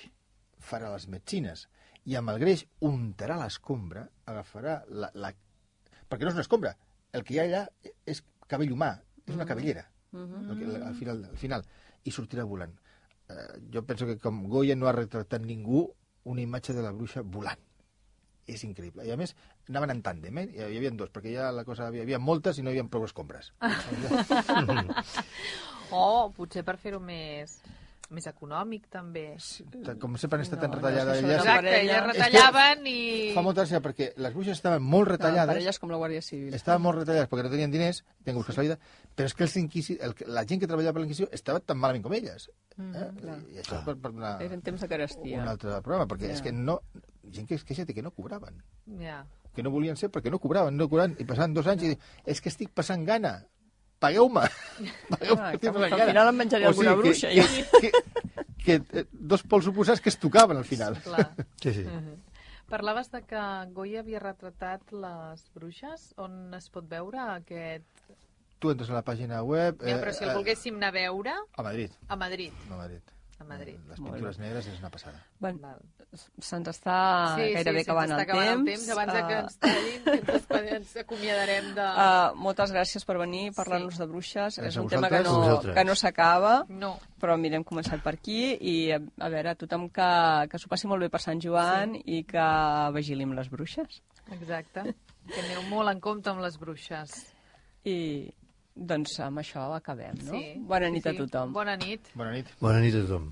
farà les medicines. I amb el greix untarà l'escombra, agafarà la, la... Perquè no és una escombra. El que hi ha allà és cabell humà, és una cabellera. Mhm. El que- al, final, al final. I sortirà volant. Eh, jo penso que com Goya no ha retratat ningú una imatge de la bruixa volant. és increïble. I a més, anaven en tàndem, eh? Hi havia dos, perquè ja la cosa, hi havia moltes i no hi havia prou escombres. [laughs] [laughs] O potser per fer-ho més, més econòmic, també. Com sempre han estat tan No, retallades, no, elles, Exacte, elles retallaven i... fa molta gràcia perquè les bruixes estaven molt Per retallades, elles com la Guàrdia Civil. estaven molt retallades perquè no tenien diners, tenien que buscar la vida, però és que els inquisi... el, la gent que treballava per l'Inquisició estava tan malament com elles. Eh? clar. I això per, per una, Eren temps de carestia. un altre programa, perquè Ja. és que no... Gent que es queixa de que no cobraven. Ja. que no volien ser perquè no cobraven, no cobraven, i passaven dos anys i diuen, és que estic passant gana, pagueu-me. [laughs] Pagueu-me, Ah, que al final em menjaré alguna bruixa, Que, jo. que, que, que, eh, dos pols oposats que es tocaven al final. Clar. [laughs] Sí, sí. Mhm. [laughs] Parlaves de que Goya havia retratat les bruixes. On es pot veure aquest... Tu entres a la pàgina web... Mira, però si el eh, volguéssim anar a veure, A Madrid. a Madrid. A Madrid. A Madrid. Les Molt pintures negres és una passada. Bueno, se'ns està gairebé sí, acabant, el, acabant temps. el temps. Abans de que Ah, ens tallin, que ens, acomiadarem de... Uh, moltes gràcies per venir a parlar-nos Sí. de bruixes. Gràcies és a un tema que no, que no s'acaba, No. però mira, hem començat per aquí i a, a veure, tothom que, que s'ho passi molt bé per Sant Joan i que vigilim les bruixes. Exacte. Que aneu molt en compte amb les bruixes. I doncs amb això acabem, no? Sí. Bona nit sí, a tothom. Bona nit. Bona nit. Bona nit a tothom.